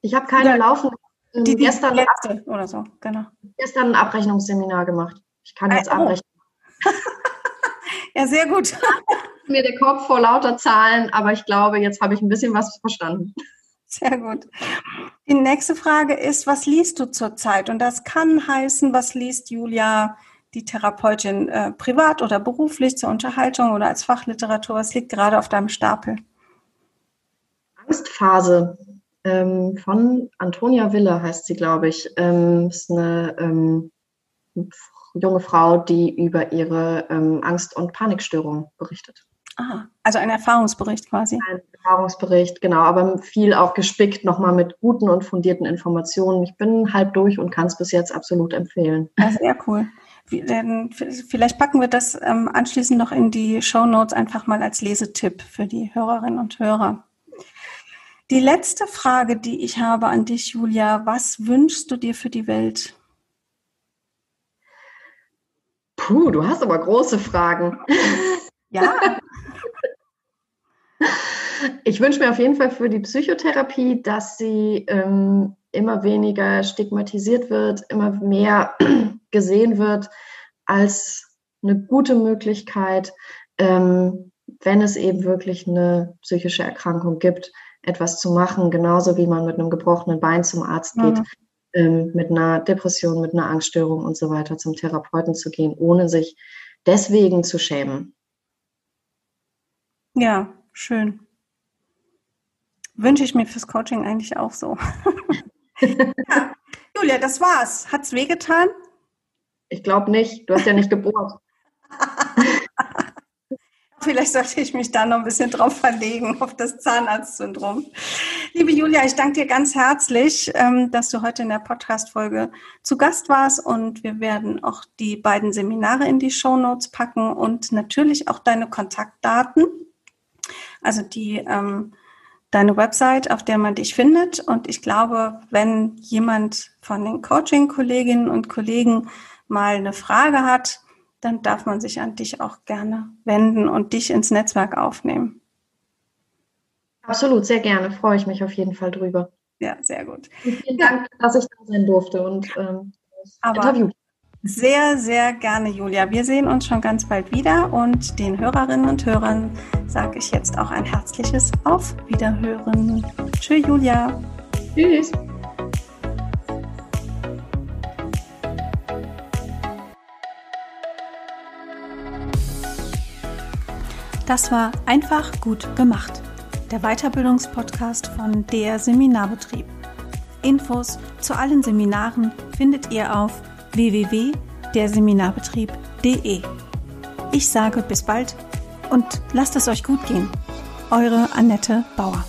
Ich habe keine ja. laufende die, die gestern letzte oder so, genau. Gestern ein Abrechnungsseminar gemacht. Ich kann jetzt oh. abrechnen. ja, sehr gut. Mir der Kopf vor lauter Zahlen, aber ich glaube, jetzt habe ich ein bisschen was verstanden. Sehr gut. Die nächste Frage ist, was liest du zurzeit? Und das kann heißen, was liest Julia, die Therapeutin, äh, privat oder beruflich zur Unterhaltung oder als Fachliteratur? Was liegt gerade auf deinem Stapel? Angstphase ähm, von Antonia Wille heißt sie, glaube ich. Ähm, ist eine ähm, junge Frau, die über ihre ähm, Angst- und Panikstörung berichtet. Ah, also ein Erfahrungsbericht quasi. Ein Erfahrungsbericht, genau, aber viel auch gespickt nochmal mit guten und fundierten Informationen. Ich bin halb durch und kann es bis jetzt absolut empfehlen. Ja, sehr cool. Vielleicht packen wir das ähm, anschließend noch in die Show Notes einfach mal als Lesetipp für die Hörerinnen und Hörer. Die letzte Frage, die ich habe an dich, Julia, was wünschst du dir für die Welt? Puh, du hast aber große Fragen. Ja. Ich wünsche mir auf jeden Fall für die Psychotherapie, dass sie ähm, immer weniger stigmatisiert wird, immer mehr gesehen wird als eine gute Möglichkeit, ähm, wenn es eben wirklich eine psychische Erkrankung gibt, etwas zu machen, genauso wie man mit einem gebrochenen Bein zum Arzt geht, mhm. ähm, mit einer Depression, mit einer Angststörung und so weiter zum Therapeuten zu gehen, ohne sich deswegen zu schämen. Ja, schön. Wünsche ich mir fürs Coaching eigentlich auch so. ja. Julia, das war's. Hat's wehgetan? Ich glaube nicht. Du hast ja nicht gebohrt. Vielleicht sollte ich mich da noch ein bisschen drauf verlegen, auf das Zahnarztsyndrom. Liebe Julia, ich danke dir ganz herzlich, ähm, dass du heute in der Podcast-Folge zu Gast warst und wir werden auch die beiden Seminare in die Show Notes packen und natürlich auch deine Kontaktdaten, also die, ähm, deine Website, auf der man dich findet. Und ich glaube, wenn jemand von den Coaching-Kolleginnen und Kollegen mal eine Frage hat, dann darf man sich an dich auch gerne wenden und dich ins Netzwerk aufnehmen. Absolut, sehr gerne. Freue ich mich auf jeden Fall drüber. Ja, sehr gut. vielen Dank, dass ich da sein durfte und ähm, Interview. Sehr, sehr gerne, Julia. Wir sehen uns schon ganz bald wieder und den Hörerinnen und Hörern sage ich jetzt auch ein herzliches Auf Wiederhören. Tschüss, Julia. Tschüss. Das war einfach gut gemacht. Der Weiterbildungspodcast von der Seminarbetrieb. Infos zu allen Seminaren findet ihr auf www.derseminarbetrieb.de. Ich sage bis bald und lasst es euch gut gehen. Eure Annette Bauer.